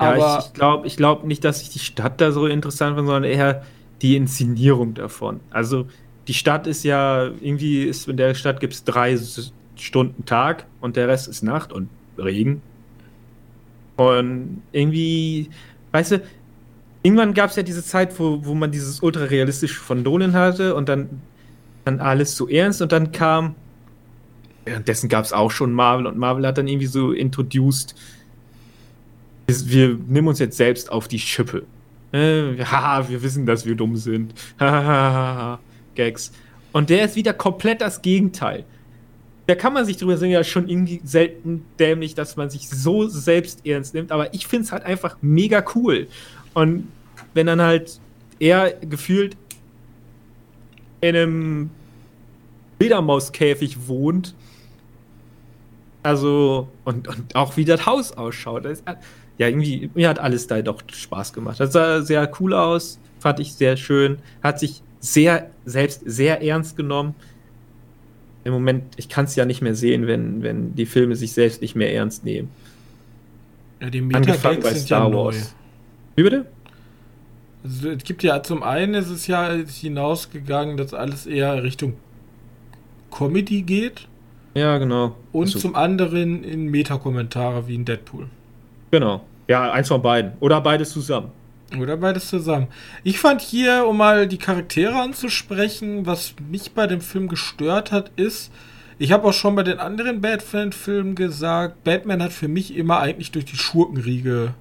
Ja, aber ich, ich glaube ich glaub nicht, dass ich die Stadt da so interessant finde, sondern eher die Inszenierung davon. Also die Stadt ist ja, irgendwie ist in der Stadt gibt es drei Stunden Tag und der Rest ist Nacht und Regen. Und irgendwie, weißt du, irgendwann gab es ja diese Zeit, wo, wo man dieses ultra-realistische von Nolan hatte und dann, dann alles so ernst und dann kam, währenddessen gab es auch schon Marvel und Marvel hat dann irgendwie so introduced, wir nehmen uns jetzt selbst auf die Schippe. Äh, haha, wir wissen, dass wir dumm sind. Gags. Und der ist wieder komplett das Gegenteil. Da kann man sich drüber sehen, ja schon irgendwie selten dämlich, dass man sich so selbst ernst nimmt, aber ich finde es halt einfach mega cool. Und wenn dann halt er gefühlt in einem Fledermauskäfig wohnt, also, und, und auch wie das Haus ausschaut. Das, ja, irgendwie, mir hat alles da doch Spaß gemacht. Das sah sehr cool aus, fand ich sehr schön. Hat sich sehr, selbst sehr ernst genommen. Im Moment, ich kann es ja nicht mehr sehen, wenn, wenn die Filme sich selbst nicht mehr ernst nehmen. Ja, die Angefangen bei Star ja Wars. Wie bitte? Also, es gibt ja zum einen ist es ja hinausgegangen, dass alles eher Richtung Comedy geht. Ja, genau. Und so. zum anderen in Metakommentare wie in Deadpool. Genau. Ja, eins von beiden. Oder beides zusammen. Oder beides zusammen. Ich fand hier, um mal die Charaktere anzusprechen, was mich bei dem Film gestört hat, ist, ich habe auch schon bei den anderen Batman-Filmen gesagt, Batman hat für mich immer eigentlich durch die Schurkenriege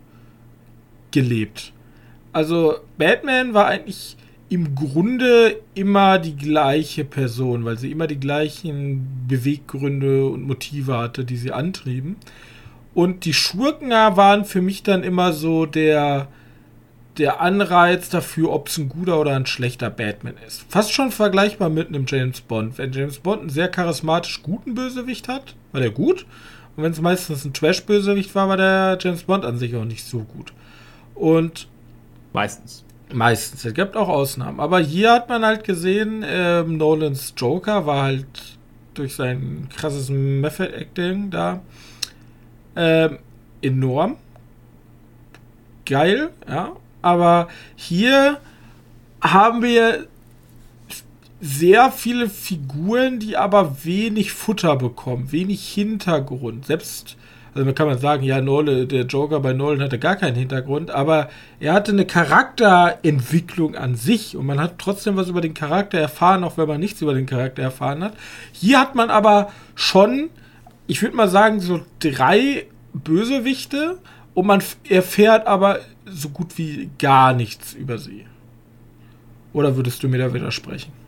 gelebt. Also Batman war eigentlich im Grunde immer die gleiche Person, weil sie immer die gleichen Beweggründe und Motive hatte, die sie antrieben. Und die Schurken waren für mich dann immer so der, der Anreiz dafür, ob es ein guter oder ein schlechter Batman ist. Fast schon vergleichbar mit einem James Bond. Wenn James Bond einen sehr charismatisch guten Bösewicht hat, war der gut. Und wenn es meistens ein Trash-Bösewicht war, war der James Bond an sich auch nicht so gut. Und meistens. Meistens. Es gibt auch Ausnahmen. Aber hier hat man halt gesehen, ähm, Nolans Joker war halt durch sein krasses Method-Acting da ähm, enorm geil, ja. Aber hier haben wir sehr viele Figuren, die aber wenig Futter bekommen, wenig Hintergrund. Selbst, also man kann man sagen, ja, Nolan, der Joker bei Nolan hatte gar keinen Hintergrund, aber er hatte eine Charakterentwicklung an sich und man hat trotzdem was über den Charakter erfahren, auch wenn man nichts über den Charakter erfahren hat. Hier hat man aber schon, ich würde mal sagen, so drei Bösewichte und man erfährt aber so gut wie gar nichts über sie. Oder würdest du mir da widersprechen?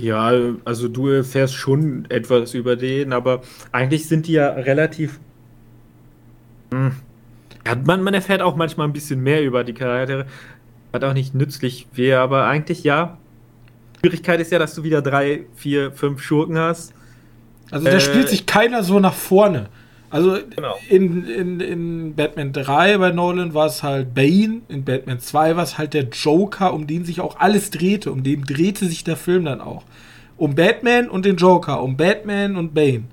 Ja, also du erfährst schon etwas über den, aber eigentlich sind die ja relativ. Hm, ja, man, man erfährt auch manchmal ein bisschen mehr über die Charaktere, was auch nicht nützlich wäre, aber eigentlich ja. Schwierigkeit ist ja, dass du wieder drei, vier, fünf Schurken hast. Also da äh, spielt sich keiner so nach vorne. Also genau. in, in, in Batman 3 bei Nolan war es halt Bane, in Batman 2 war es halt der Joker, um den sich auch alles drehte, um den drehte sich der Film dann auch. Um Batman und den Joker, um Batman und Bane.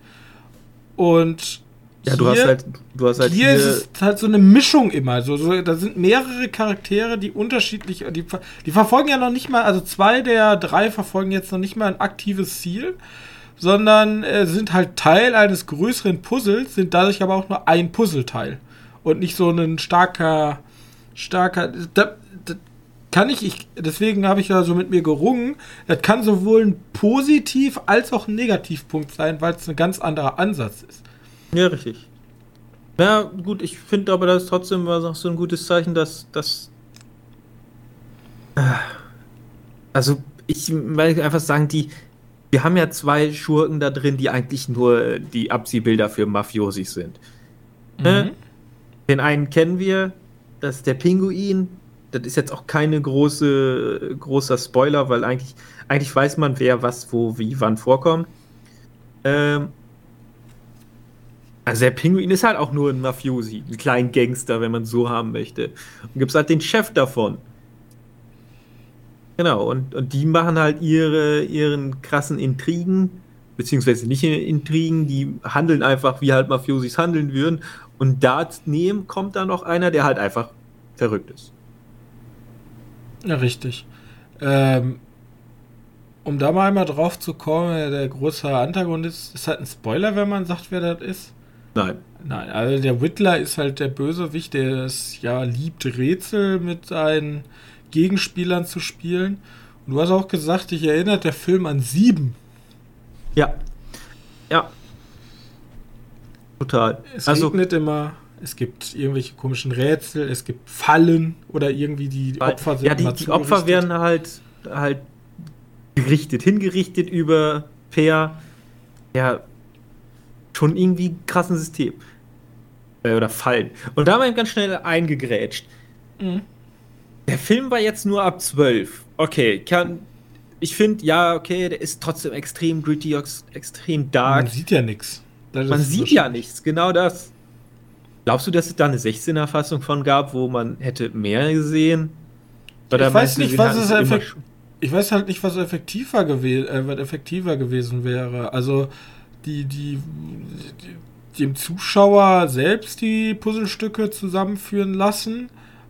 Und ja, du hast halt, du hast halt hier, hier ist es halt so eine Mischung immer. So, so, da sind mehrere Charaktere, die unterschiedlich, die, die verfolgen ja noch nicht mal, also zwei der drei verfolgen jetzt noch nicht mal ein aktives Ziel, sondern äh, sind halt Teil eines größeren Puzzles, sind dadurch aber auch nur ein Puzzleteil und nicht so ein starker, starker. Da, da kann ich, ich deswegen habe ich ja so mit mir gerungen. Das kann sowohl ein Positiv als auch ein Negativpunkt sein, weil es ein ganz anderer Ansatz ist. Ja, richtig. Ja, gut, ich finde aber, das trotzdem war so ein gutes Zeichen, dass das. Äh, also, ich will einfach sagen, die, wir haben ja zwei Schurken da drin, die eigentlich nur die Abziehbilder für Mafiosi sind. Mhm. Äh, den einen kennen wir, das ist der Pinguin. Das ist jetzt auch keine große großer Spoiler, weil eigentlich, eigentlich weiß man, wer was, wo, wie, wann vorkommt. Ähm, also der Pinguin ist halt auch nur ein Mafiosi, ein kleiner Gangster, wenn man so haben möchte. Und gibt es halt den Chef davon. Genau, und, und die machen halt ihre, ihren krassen Intrigen, beziehungsweise nicht Intrigen, die handeln einfach, wie halt Mafiosis handeln würden. Und daneben kommt da noch einer, der halt einfach verrückt ist. Ja, richtig. Ähm, um da mal einmal drauf zu kommen, der große Antagonist ist halt ein Spoiler, wenn man sagt, wer das ist. Nein. Nein, also der Whittler ist halt der Bösewicht, der es ja liebt, Rätsel mit seinen Gegenspielern zu spielen. Und du hast auch gesagt, dich erinnert der Film an Sieben. Ja. Ja. Total. Es also, regnet immer, es gibt irgendwelche komischen Rätsel, es gibt Fallen oder irgendwie die Opfer sind. Ja, die, die Opfer werden halt, halt gerichtet, hingerichtet über per ja schon irgendwie krassen System. Äh, oder Fallen. Und da mal ganz schnell eingegrätscht. Mhm. Der Film war jetzt nur ab 12. Okay, kann. Ich finde, ja, okay, der ist trotzdem extrem gritty, extrem dark. Man sieht ja nichts. Man sieht ja nichts, genau das. Glaubst du, dass es da eine 16er Fassung von gab, wo man hätte mehr gesehen? Oder ich weiß nicht, was es Ich weiß halt nicht, was effektiver, gew äh, was effektiver gewesen wäre. Also die, die, die, dem Zuschauer selbst die Puzzlestücke zusammenführen lassen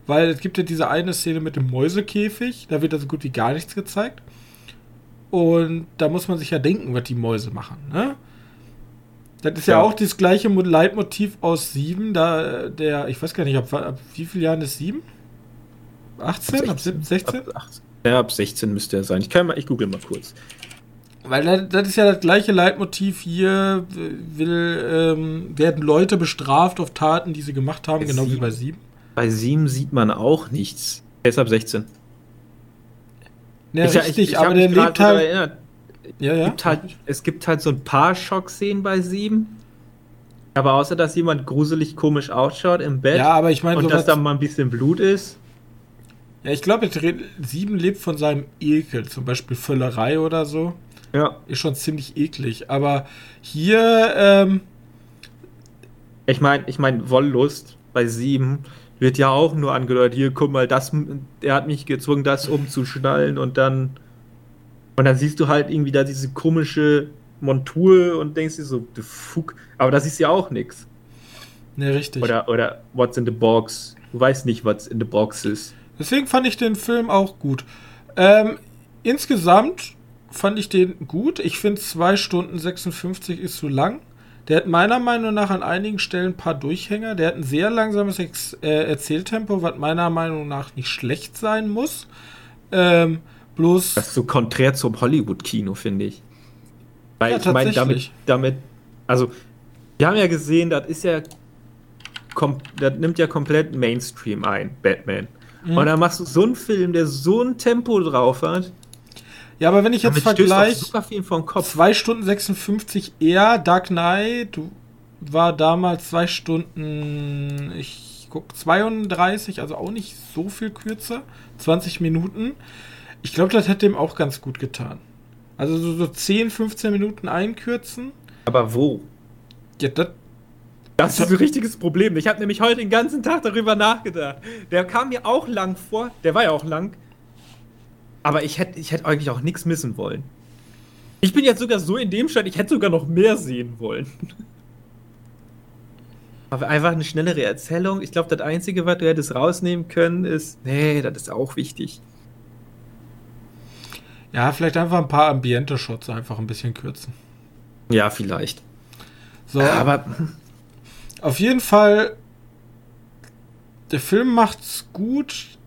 weil es gibt ja diese eine Szene mit dem Mäusekäfig, da wird also gut wie gar nichts gezeigt. Und da muss man sich ja denken, was die Mäuse machen, ne? Das ist ja, ja auch das gleiche Leitmotiv aus 7, da der, ich weiß gar nicht, ab, ab wie vielen Jahren ist 7? 18? Ab 16? Ab 18? Ja, ab 16 müsste er sein. Ich, kann mal, ich google mal kurz. Weil das ist ja das gleiche Leitmotiv hier, will, ähm, werden Leute bestraft auf Taten, die sie gemacht haben, genau wie bei 7. Bei 7 sieht man auch nichts. Er ist ab 16. Ja, ich, richtig, ich, ich aber der lebt halt. Erinnert. Ja, ja. Gibt halt, es gibt halt so ein paar Schock-Szenen bei 7. Aber außer, dass jemand gruselig komisch ausschaut im Bett. Ja, aber ich meine, und dass da mal ein bisschen Blut ist. Ja, ich glaube, 7 lebt von seinem Ekel, zum Beispiel Völlerei oder so. Ja. Ist schon ziemlich eklig. Aber hier, ähm. Ich meine, ich meine, Wollust bei 7 wird ja auch nur angedeutet. Hier, guck mal, das, er hat mich gezwungen, das umzuschnallen und dann. Und dann siehst du halt irgendwie da diese komische Montur und denkst dir so, the fuck. Aber da siehst du ja auch nichts. Ne, richtig. Oder, oder what's in the box. Du weißt nicht, what's in the box ist. Deswegen fand ich den Film auch gut. Ähm, insgesamt fand ich den gut. Ich finde 2 Stunden 56 ist zu lang. Der hat meiner Meinung nach an einigen Stellen ein paar Durchhänger. Der hat ein sehr langsames Ex äh, Erzähltempo, was meiner Meinung nach nicht schlecht sein muss. Ähm, bloß. Das ist so konträr zum Hollywood-Kino, finde ich. Weil ja, ich meine, damit, damit, also, wir haben ja gesehen, das ist ja, das nimmt ja komplett Mainstream ein, Batman. Mhm. Und dann machst du so einen Film, der so ein Tempo drauf hat. Ja, aber wenn ich jetzt vergleiche, 2 Stunden 56 eher, Dark Knight war damals 2 Stunden, ich guck, 32, also auch nicht so viel kürzer, 20 Minuten. Ich glaube, das hätte dem auch ganz gut getan. Also so, so 10, 15 Minuten einkürzen. Aber wo? Ja, das das ist ein richtiges Problem. Ich habe nämlich heute den ganzen Tag darüber nachgedacht. Der kam mir auch lang vor. Der war ja auch lang. Aber ich hätte ich hätt eigentlich auch nichts missen wollen. Ich bin jetzt sogar so in dem Stand, ich hätte sogar noch mehr sehen wollen. Aber einfach eine schnellere Erzählung. Ich glaube, das Einzige, was du hättest rausnehmen können, ist, nee, das ist auch wichtig. Ja, vielleicht einfach ein paar Ambiente-Shots einfach ein bisschen kürzen. Ja, vielleicht. So, aber auf jeden Fall, der Film macht's gut.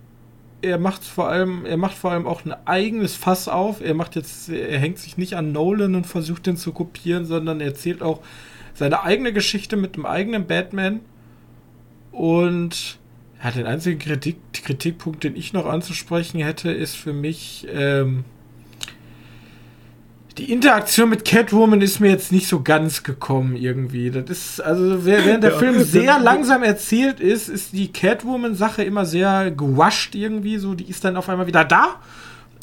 Er macht vor allem, er macht vor allem auch ein eigenes Fass auf. Er macht jetzt, er hängt sich nicht an Nolan und versucht den zu kopieren, sondern er erzählt auch seine eigene Geschichte mit dem eigenen Batman. Und ja, den einzigen Kritik, Kritikpunkt, den ich noch anzusprechen hätte, ist für mich, ähm, die Interaktion mit Catwoman ist mir jetzt nicht so ganz gekommen irgendwie. Das ist, also während der Film sehr langsam erzählt ist, ist die Catwoman-Sache immer sehr gewascht irgendwie. So, die ist dann auf einmal wieder da.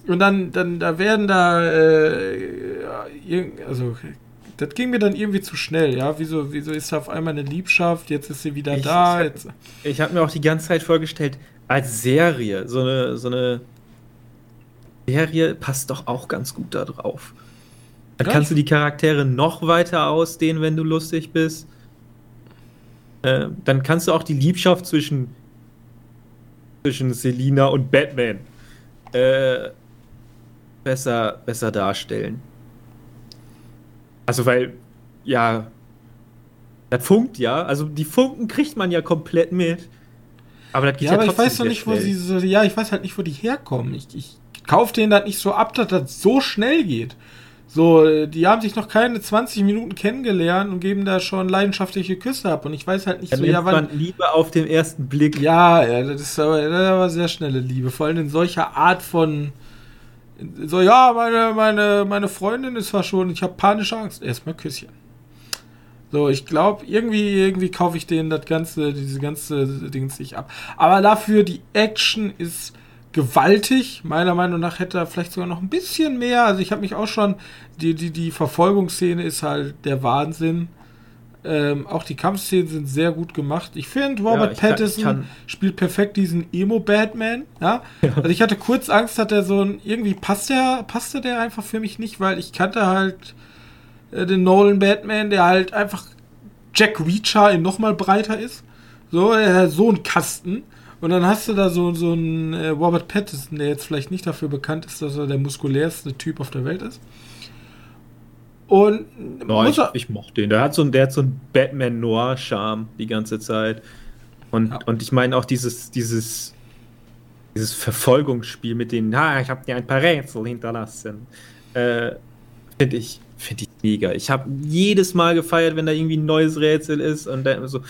Und dann, dann, da werden da, äh, also, das ging mir dann irgendwie zu schnell, ja. Wieso, wieso ist da auf einmal eine Liebschaft, jetzt ist sie wieder ich, da. Ich, ich habe mir auch die ganze Zeit vorgestellt, als Serie, so eine, so eine Serie passt doch auch ganz gut da drauf. Dann Gleich. kannst du die Charaktere noch weiter ausdehnen, wenn du lustig bist. Äh, dann kannst du auch die Liebschaft zwischen, zwischen Selina und Batman äh, besser, besser darstellen. Also, weil, ja, das funkt ja. Also, die Funken kriegt man ja komplett mit. Aber das geht ja, ja aber ich weiß doch nicht, schnell. wo sie so, ja, ich weiß halt nicht, wo die herkommen. Ich, ich kaufe denen das nicht so ab, dass das so schnell geht. So, die haben sich noch keine 20 Minuten kennengelernt und geben da schon leidenschaftliche Küsse ab. Und ich weiß halt nicht Dann so, ja, wann. Liebe auf den ersten Blick. Ja, ja, das ist aber, das ist aber sehr schnelle Liebe. Vor allem in solcher Art von. So, ja, meine, meine, meine Freundin ist schon, ich habe panische Angst. Erstmal Küsschen. So, ich glaube, irgendwie, irgendwie kaufe ich denen das ganze, diese ganze Dings nicht ab. Aber dafür, die Action ist gewaltig. Meiner Meinung nach hätte er vielleicht sogar noch ein bisschen mehr. Also ich habe mich auch schon, die, die, die Verfolgungsszene ist halt der Wahnsinn. Ähm, auch die Kampfszenen sind sehr gut gemacht. Ich finde, Robert ja, Pattinson kann, kann. spielt perfekt diesen Emo-Batman. Ja? ja? Also ich hatte kurz Angst, dass er so ein, irgendwie passt der, passte der einfach für mich nicht, weil ich kannte halt äh, den Nolan Batman, der halt einfach Jack Reacher in nochmal breiter ist. So, er hat so ein Kasten. Und dann hast du da so, so einen äh, Robert Pattinson, der jetzt vielleicht nicht dafür bekannt ist, dass er der muskulärste Typ auf der Welt ist. Und no, ich, ich mochte den. Der hat so, der hat so einen Batman-Noir-Charme die ganze Zeit. Und, ja. und ich meine auch dieses, dieses dieses Verfolgungsspiel mit denen, ah, ich habe dir ein paar Rätsel hinterlassen, äh, finde ich, finde ich mega. Ich habe jedes Mal gefeiert, wenn da irgendwie ein neues Rätsel ist und dann so,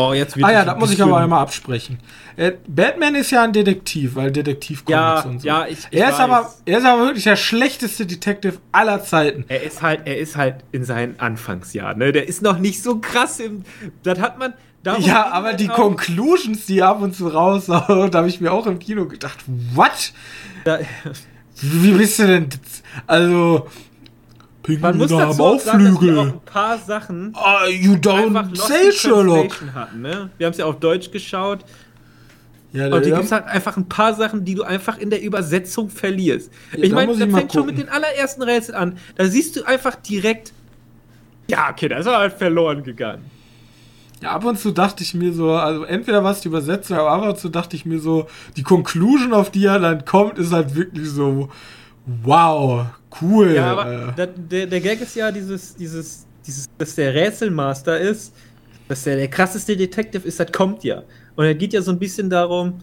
Oh, jetzt wird Ah ja, das muss ich aber einmal absprechen. Äh, Batman ist ja ein Detektiv, weil Detektivcomics ja, und so. Ja, ich, ich er ist aber er ist aber wirklich der schlechteste Detective aller Zeiten. Er ist halt er ist halt in seinen Anfangsjahren, ne? Der ist noch nicht so krass im das hat man ja, aber die Conclusions, die ab und zu raus, da habe ich mir auch im Kino gedacht, what? Da, Wie bist du denn? Also, Pinguine Man muss dazu haben auch sagen, Flügel. Dass wir auch ein paar Sachen. Uh, you don't say Sherlock. Hatten, ne? Wir haben es ja auf Deutsch geschaut. Ja, und hier gibt es halt einfach ein paar Sachen, die du einfach in der Übersetzung verlierst. Ja, ich meine, da fängt schon mit den allerersten Rätseln an. Da siehst du einfach direkt, ja, okay, das ist halt verloren gegangen. Ja, ab und zu dachte ich mir so, also entweder war es die Übersetzung, aber ab und zu dachte ich mir so, die Conclusion, auf die er dann kommt, ist halt wirklich so, wow, cool. Ja, aber äh. der, der Gag ist ja dieses, dieses, dieses, dass der Rätselmaster ist, dass der der krasseste Detective ist, das kommt ja. Und er geht ja so ein bisschen darum,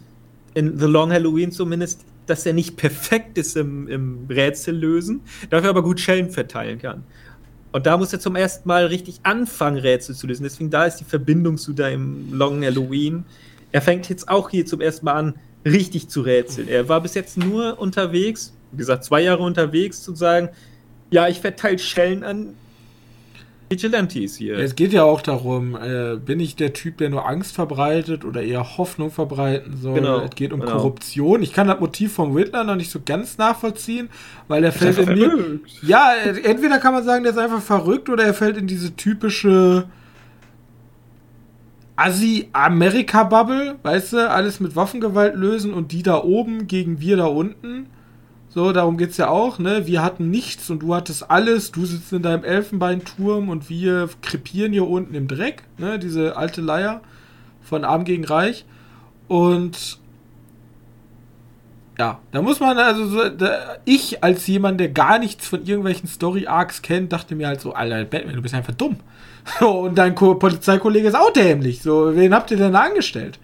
in The Long Halloween zumindest, dass er nicht perfekt ist im, im Rätsel lösen, dafür aber gut Schellen verteilen kann. Und da muss er zum ersten Mal richtig anfangen, Rätsel zu lösen. Deswegen da ist die Verbindung zu deinem Long Halloween. Er fängt jetzt auch hier zum ersten Mal an, richtig zu rätseln. Er war bis jetzt nur unterwegs, wie gesagt, zwei Jahre unterwegs, zu sagen, ja, ich verteile Schellen an Vigilantes hier. Es geht ja auch darum, äh, bin ich der Typ, der nur Angst verbreitet oder eher Hoffnung verbreiten soll? Genau, es geht um genau. Korruption. Ich kann das Motiv vom Whitler noch nicht so ganz nachvollziehen, weil er fällt in mir. Ja, entweder kann man sagen, der ist einfach verrückt oder er fällt in diese typische Assi-Amerika-Bubble, weißt du, alles mit Waffengewalt lösen und die da oben gegen wir da unten. So, darum geht's ja auch, ne? Wir hatten nichts und du hattest alles. Du sitzt in deinem Elfenbeinturm und wir krepieren hier unten im Dreck, ne? Diese alte Leier von Arm gegen Reich. Und ja, da muss man also so, da, ich als jemand, der gar nichts von irgendwelchen Story Arcs kennt, dachte mir halt so, Alter, Batman, du bist einfach dumm. So, und dein Ko Polizeikollege ist auch dämlich. So, wen habt ihr denn da angestellt?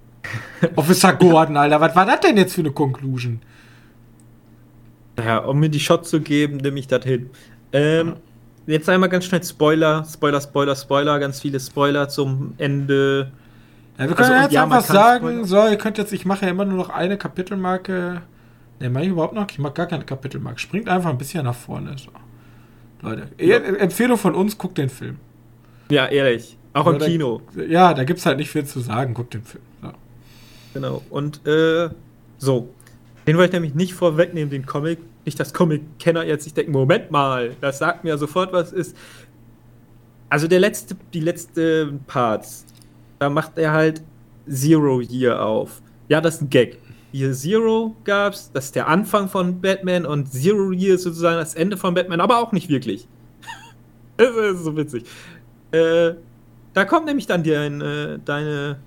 Officer Gordon, Alter, was war das denn jetzt für eine Conclusion? Ja, um mir die Shot zu geben, nehme ich das hin. Ähm, jetzt einmal ganz schnell Spoiler, Spoiler, Spoiler, Spoiler, ganz viele Spoiler zum Ende. Ja, wir können also, jetzt ja, einfach sagen, Spoiler. so, ihr könnt jetzt, ich mache ja immer nur noch eine Kapitelmarke. Ne, mache ich überhaupt noch? Ich mache gar keine Kapitelmarke. Springt einfach ein bisschen nach vorne. So. Leute, ja. Empfehlung von uns, guckt den Film. Ja, ehrlich. Auch im Kino. ja, da gibt es halt nicht viel zu sagen. Guckt den Film. So. Genau. Und äh, so. Den wollte ich nämlich nicht vorwegnehmen, den Comic. Nicht, dass Comic-Kenner jetzt sich denken, Moment mal, das sagt mir sofort, was ist. Also der letzte, die letzte Parts, da macht er halt Zero hier auf. Ja, das ist ein Gag. Hier Zero gab's, das ist der Anfang von Batman und Zero hier ist sozusagen das Ende von Batman, aber auch nicht wirklich. das ist so witzig. Äh, da kommt nämlich dann dein, äh, deine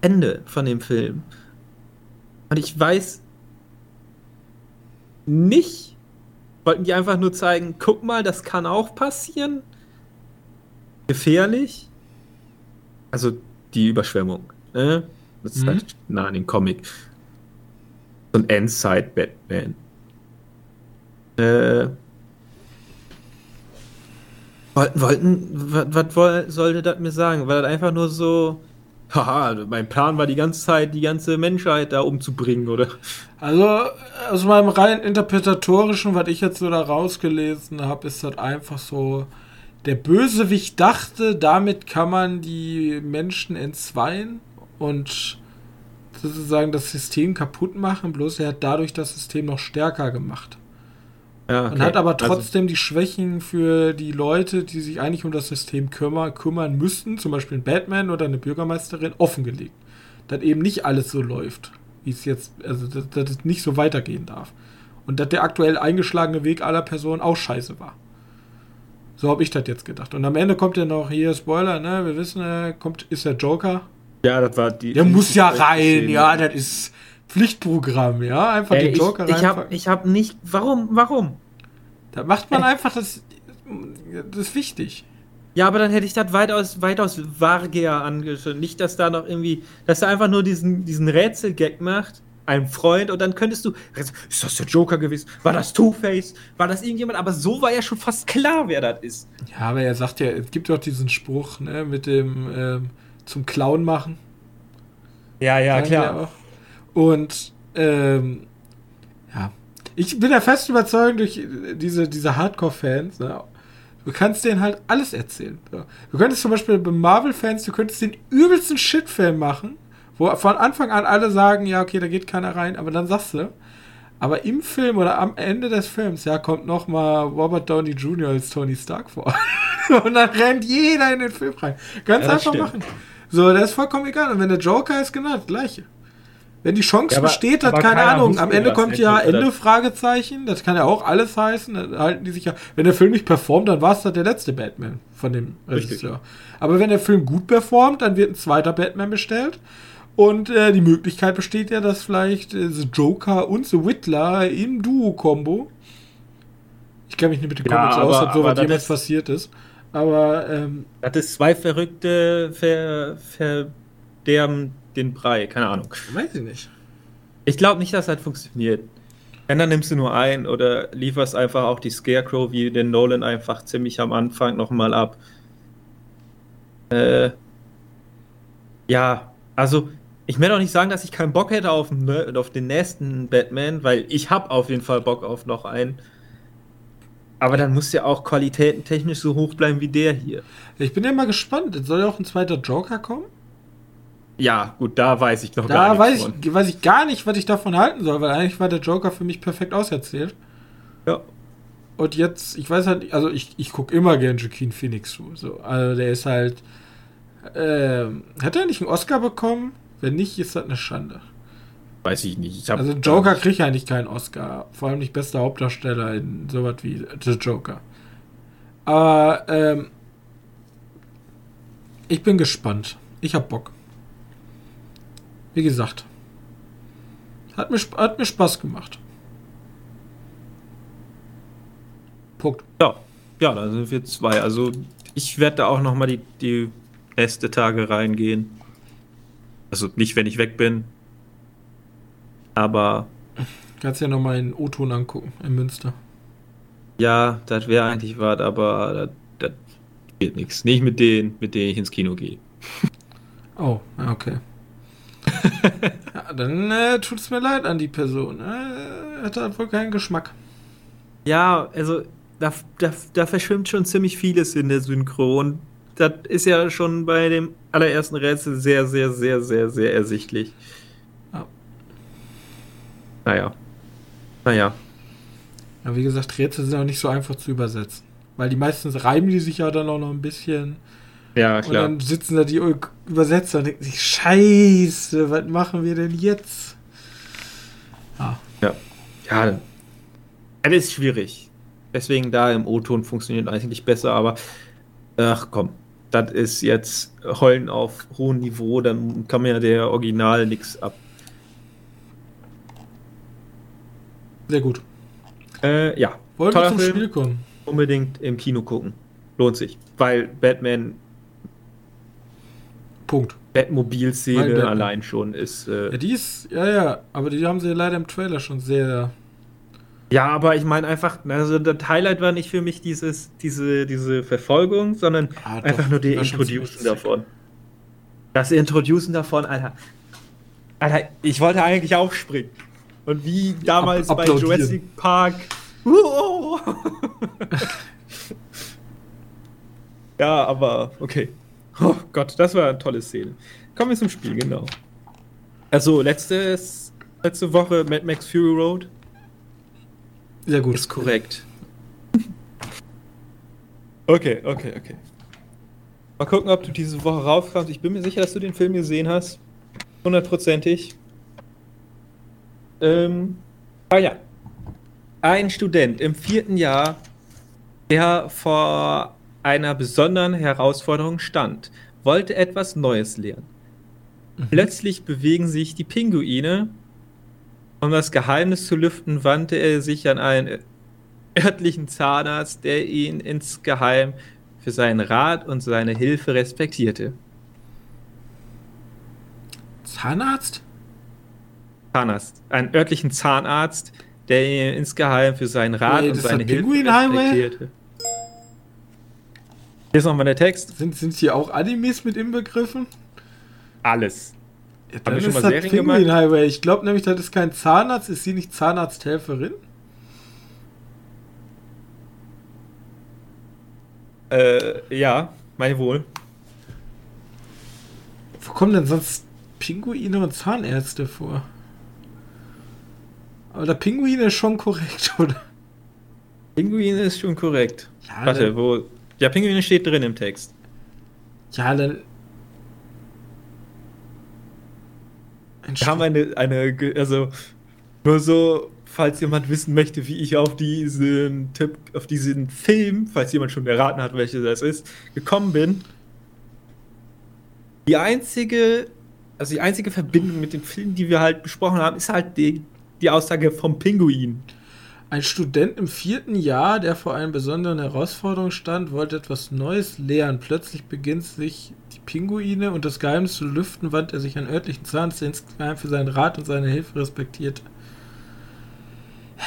Ende von dem Film. Und ich weiß nicht, wollten die einfach nur zeigen, guck mal, das kann auch passieren. Gefährlich. Also die Überschwemmung. Ne? Das ist mhm. halt nah an den Comic. So ein Endside-Batman. Äh, wollten, wollten, was, was sollte das mir sagen? War das einfach nur so, haha, mein Plan war die ganze Zeit, die ganze Menschheit da umzubringen, oder? Also, aus meinem rein interpretatorischen, was ich jetzt so da rausgelesen habe, ist das einfach so, der Bösewicht dachte, damit kann man die Menschen entzweien und sozusagen das System kaputt machen, bloß er hat dadurch das System noch stärker gemacht. Ja, okay. Und hat aber also trotzdem also, die Schwächen für die Leute, die sich eigentlich um das System kümmern, kümmern müssten, zum Beispiel ein Batman oder eine Bürgermeisterin, offengelegt. Dass eben nicht alles so läuft, wie es jetzt, also dass, dass es nicht so weitergehen darf. Und dass der aktuell eingeschlagene Weg aller Personen auch scheiße war. So habe ich das jetzt gedacht. Und am Ende kommt ja noch hier Spoiler, ne? Wir wissen, er kommt, ist der Joker. Ja, das war die. Der muss ja rein, ja, das ist Pflichtprogramm, ja? Einfach Ey, den Joker ich, ich habe ich hab nicht. Warum? Warum? Da macht man Ey. einfach das. Das ist wichtig. Ja, aber dann hätte ich das weitaus, weitaus vager angeschaut. Nicht, dass da noch irgendwie, dass er einfach nur diesen, diesen Rätselgag macht, ein Freund, und dann könntest du, ist das der Joker gewesen? War das Two-Face? War das irgendjemand? Aber so war ja schon fast klar, wer das ist. Ja, aber er sagt ja, es gibt doch diesen Spruch, ne, mit dem ähm, zum Clown machen. Ja, ja, klar. Und ähm, ja, ich bin ja fest überzeugt durch diese, diese Hardcore-Fans, ne, Du kannst denen halt alles erzählen. So. Du könntest zum Beispiel bei Marvel-Fans, du könntest den übelsten Shit-Film machen, wo von Anfang an alle sagen, ja, okay, da geht keiner rein, aber dann sagst du, aber im Film oder am Ende des Films, ja, kommt nochmal Robert Downey Jr. als Tony Stark vor. Und dann rennt jeder in den Film rein. Ganz ja, einfach stimmt. machen. So, das ist vollkommen egal. Und wenn der Joker ist, genau das gleiche. Wenn die Chance ja, aber, besteht, hat keine Ahnung. Am Ende kommt ja Ende Fragezeichen. Das kann ja auch alles heißen. Dann halten die sich ja. Wenn der Film nicht performt, dann war es halt der letzte Batman von dem Regisseur. Aber wenn der Film gut performt, dann wird ein zweiter Batman bestellt. Und äh, die Möglichkeit besteht ja, dass vielleicht äh, The Joker und The Whittler im Duo-Kombo. Ich kenne mich nicht mit den Comics ja, aus, ob sowas jemals passiert ist. Aber. Ähm, das ist zwei verrückte Ver, Verderben den Brei, keine Ahnung. Weiß ich nicht. Ich glaube nicht, dass das funktioniert. Wenn, dann nimmst du nur ein oder lieferst einfach auch die Scarecrow wie den Nolan einfach ziemlich am Anfang nochmal ab. Äh, ja, also ich werde auch nicht sagen, dass ich keinen Bock hätte auf, ne, auf den nächsten Batman, weil ich habe auf jeden Fall Bock auf noch einen. Aber dann muss ja auch qualitätentechnisch so hoch bleiben wie der hier. Ich bin ja mal gespannt. Soll ja auch ein zweiter Joker kommen? Ja, gut, da weiß ich noch da gar nichts. Da weiß, weiß ich gar nicht, was ich davon halten soll, weil eigentlich war der Joker für mich perfekt auserzählt. Ja. Und jetzt, ich weiß halt, also ich, ich gucke immer gern Joaquin Phoenix zu. So. Also der ist halt. Äh, hat er nicht einen Oscar bekommen? Wenn nicht, ist das eine Schande. Weiß ich nicht. Ich also Joker kriegt eigentlich keinen Oscar. Vor allem nicht bester Hauptdarsteller in sowas wie The Joker. Aber ähm, ich bin gespannt. Ich hab Bock. Wie gesagt, hat mir, hat mir Spaß gemacht. Punkt. Ja, ja, da sind wir zwei. Also ich werde da auch noch mal die, die Tage reingehen. Also nicht, wenn ich weg bin. Aber. Kannst ja noch mal in O-Ton angucken, in Münster. Ja, das wäre eigentlich was, aber das geht nichts. Nicht mit denen, mit denen ich ins Kino gehe. Oh, okay. Ja, dann äh, tut es mir leid an die Person. Äh, hat halt wohl keinen Geschmack. Ja, also da, da, da verschwimmt schon ziemlich vieles in der Synchron. Das ist ja schon bei dem allerersten Rätsel sehr, sehr, sehr, sehr, sehr ersichtlich. Ja. Naja. Naja. Ja, wie gesagt, Rätsel sind auch nicht so einfach zu übersetzen. Weil die meistens reiben die sich ja dann auch noch ein bisschen. Ja, klar. Und dann sitzen da die Übersetzer und denken sich, scheiße, was machen wir denn jetzt? Ah. Ja. Ja, das ist schwierig. Deswegen da im O-Ton funktioniert eigentlich besser, aber ach komm, das ist jetzt Heulen auf hohem Niveau, dann kann mir ja der Original nichts ab. Sehr gut. Äh, ja. Wollen wir zum Film. Spiel kommen? Unbedingt im Kino gucken. Lohnt sich. Weil Batman Punkt. Batmobil-Szene allein schon ist. Äh ja, die ist, ja, ja, aber die haben sie leider im Trailer schon sehr. Ja, aber ich meine einfach, also das Highlight war nicht für mich dieses, diese, diese Verfolgung, sondern ah, einfach nur die Introducen davon. Das Introducen davon, Alter. Alter, ich wollte eigentlich aufspringen. Und wie damals Ab bei Jurassic Park. ja, aber okay. Oh Gott, das war eine tolle Szene. Kommen wir zum Spiel, genau. Also, letztes, letzte Woche Mad Max Fury Road. Sehr gut. Ist korrekt. okay, okay, okay. Mal gucken, ob du diese Woche raufkommst. Ich bin mir sicher, dass du den Film gesehen hast. Hundertprozentig. Ähm, ah ja. Ein Student im vierten Jahr, der vor einer besonderen Herausforderung stand, wollte etwas Neues lernen. Mhm. Plötzlich bewegen sich die Pinguine. Um das Geheimnis zu lüften, wandte er sich an einen örtlichen Zahnarzt, der ihn insgeheim für seinen Rat und seine Hilfe respektierte. Zahnarzt? Zahnarzt. Einen örtlichen Zahnarzt, der ihn insgeheim für seinen Rat Wait, und seine Hilfe respektierte. Hier ist nochmal der Text. Sind, sind hier auch Animes mit inbegriffen? Alles. Ja, dann Hab ich schon mal Serien Penguin gemacht? Highway. Ich glaube nämlich, das ist kein Zahnarzt. Ist sie nicht Zahnarzthelferin? Äh, ja, meine wohl. Wo kommen denn sonst Pinguine und Zahnärzte vor? Aber der Pinguin ist schon korrekt, oder? Pinguine ist schon korrekt. Ja, Warte, wo. Ja, Pinguine steht drin im Text. Ja, dann. Wir haben eine, eine, also nur so, falls jemand wissen möchte, wie ich auf diesen Tipp, auf diesen Film, falls jemand schon erraten hat, welcher das ist, gekommen bin. Die einzige, also die einzige Verbindung mit dem Film, die wir halt besprochen haben, ist halt die, die Aussage vom Pinguin. Ein Student im vierten Jahr, der vor einer besonderen Herausforderung stand, wollte etwas Neues lernen. Plötzlich beginnt sich die Pinguine und das Geheimnis zu lüften, wandte er sich an örtlichen Zahnarzt, der insgeheim für seinen Rat und seine Hilfe respektierte.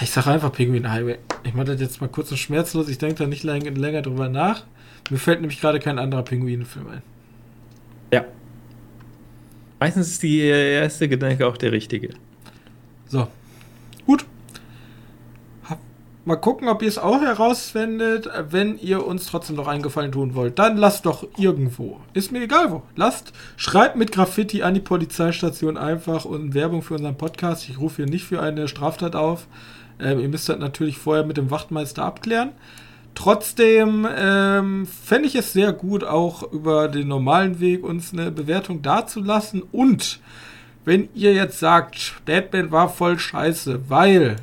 Ich sage einfach Pinguin Highway. Ich mache das jetzt mal kurz und schmerzlos. Ich denke da nicht länger, länger drüber nach. Mir fällt nämlich gerade kein anderer Pinguinenfilm ein. Ja. Meistens ist die erste Gedanke auch der richtige. So. Gut. Mal gucken, ob ihr es auch herausfindet. Wenn ihr uns trotzdem noch einen Gefallen tun wollt, dann lasst doch irgendwo. Ist mir egal wo. Lasst, schreibt mit Graffiti an die Polizeistation einfach und Werbung für unseren Podcast. Ich rufe hier nicht für eine Straftat auf. Ähm, ihr müsst das natürlich vorher mit dem Wachtmeister abklären. Trotzdem ähm, fände ich es sehr gut, auch über den normalen Weg uns eine Bewertung dazulassen. Und wenn ihr jetzt sagt, Batman war voll scheiße, weil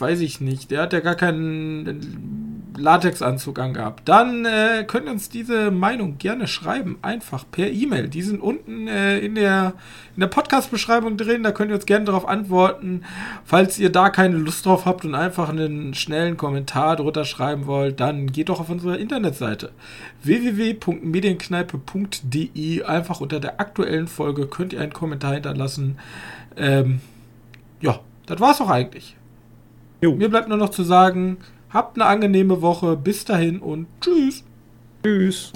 weiß ich nicht, der hat ja gar keinen Latexanzug angehabt. Dann äh, könnt ihr uns diese Meinung gerne schreiben, einfach per E-Mail. Die sind unten äh, in der, in der Podcast-Beschreibung drin, da könnt ihr uns gerne darauf antworten. Falls ihr da keine Lust drauf habt und einfach einen schnellen Kommentar drunter schreiben wollt, dann geht doch auf unsere Internetseite www.medienkneipe.de. Einfach unter der aktuellen Folge könnt ihr einen Kommentar hinterlassen. Ähm, ja, das war's auch eigentlich. Jo. Mir bleibt nur noch zu sagen, habt eine angenehme Woche. Bis dahin und tschüss. Tschüss.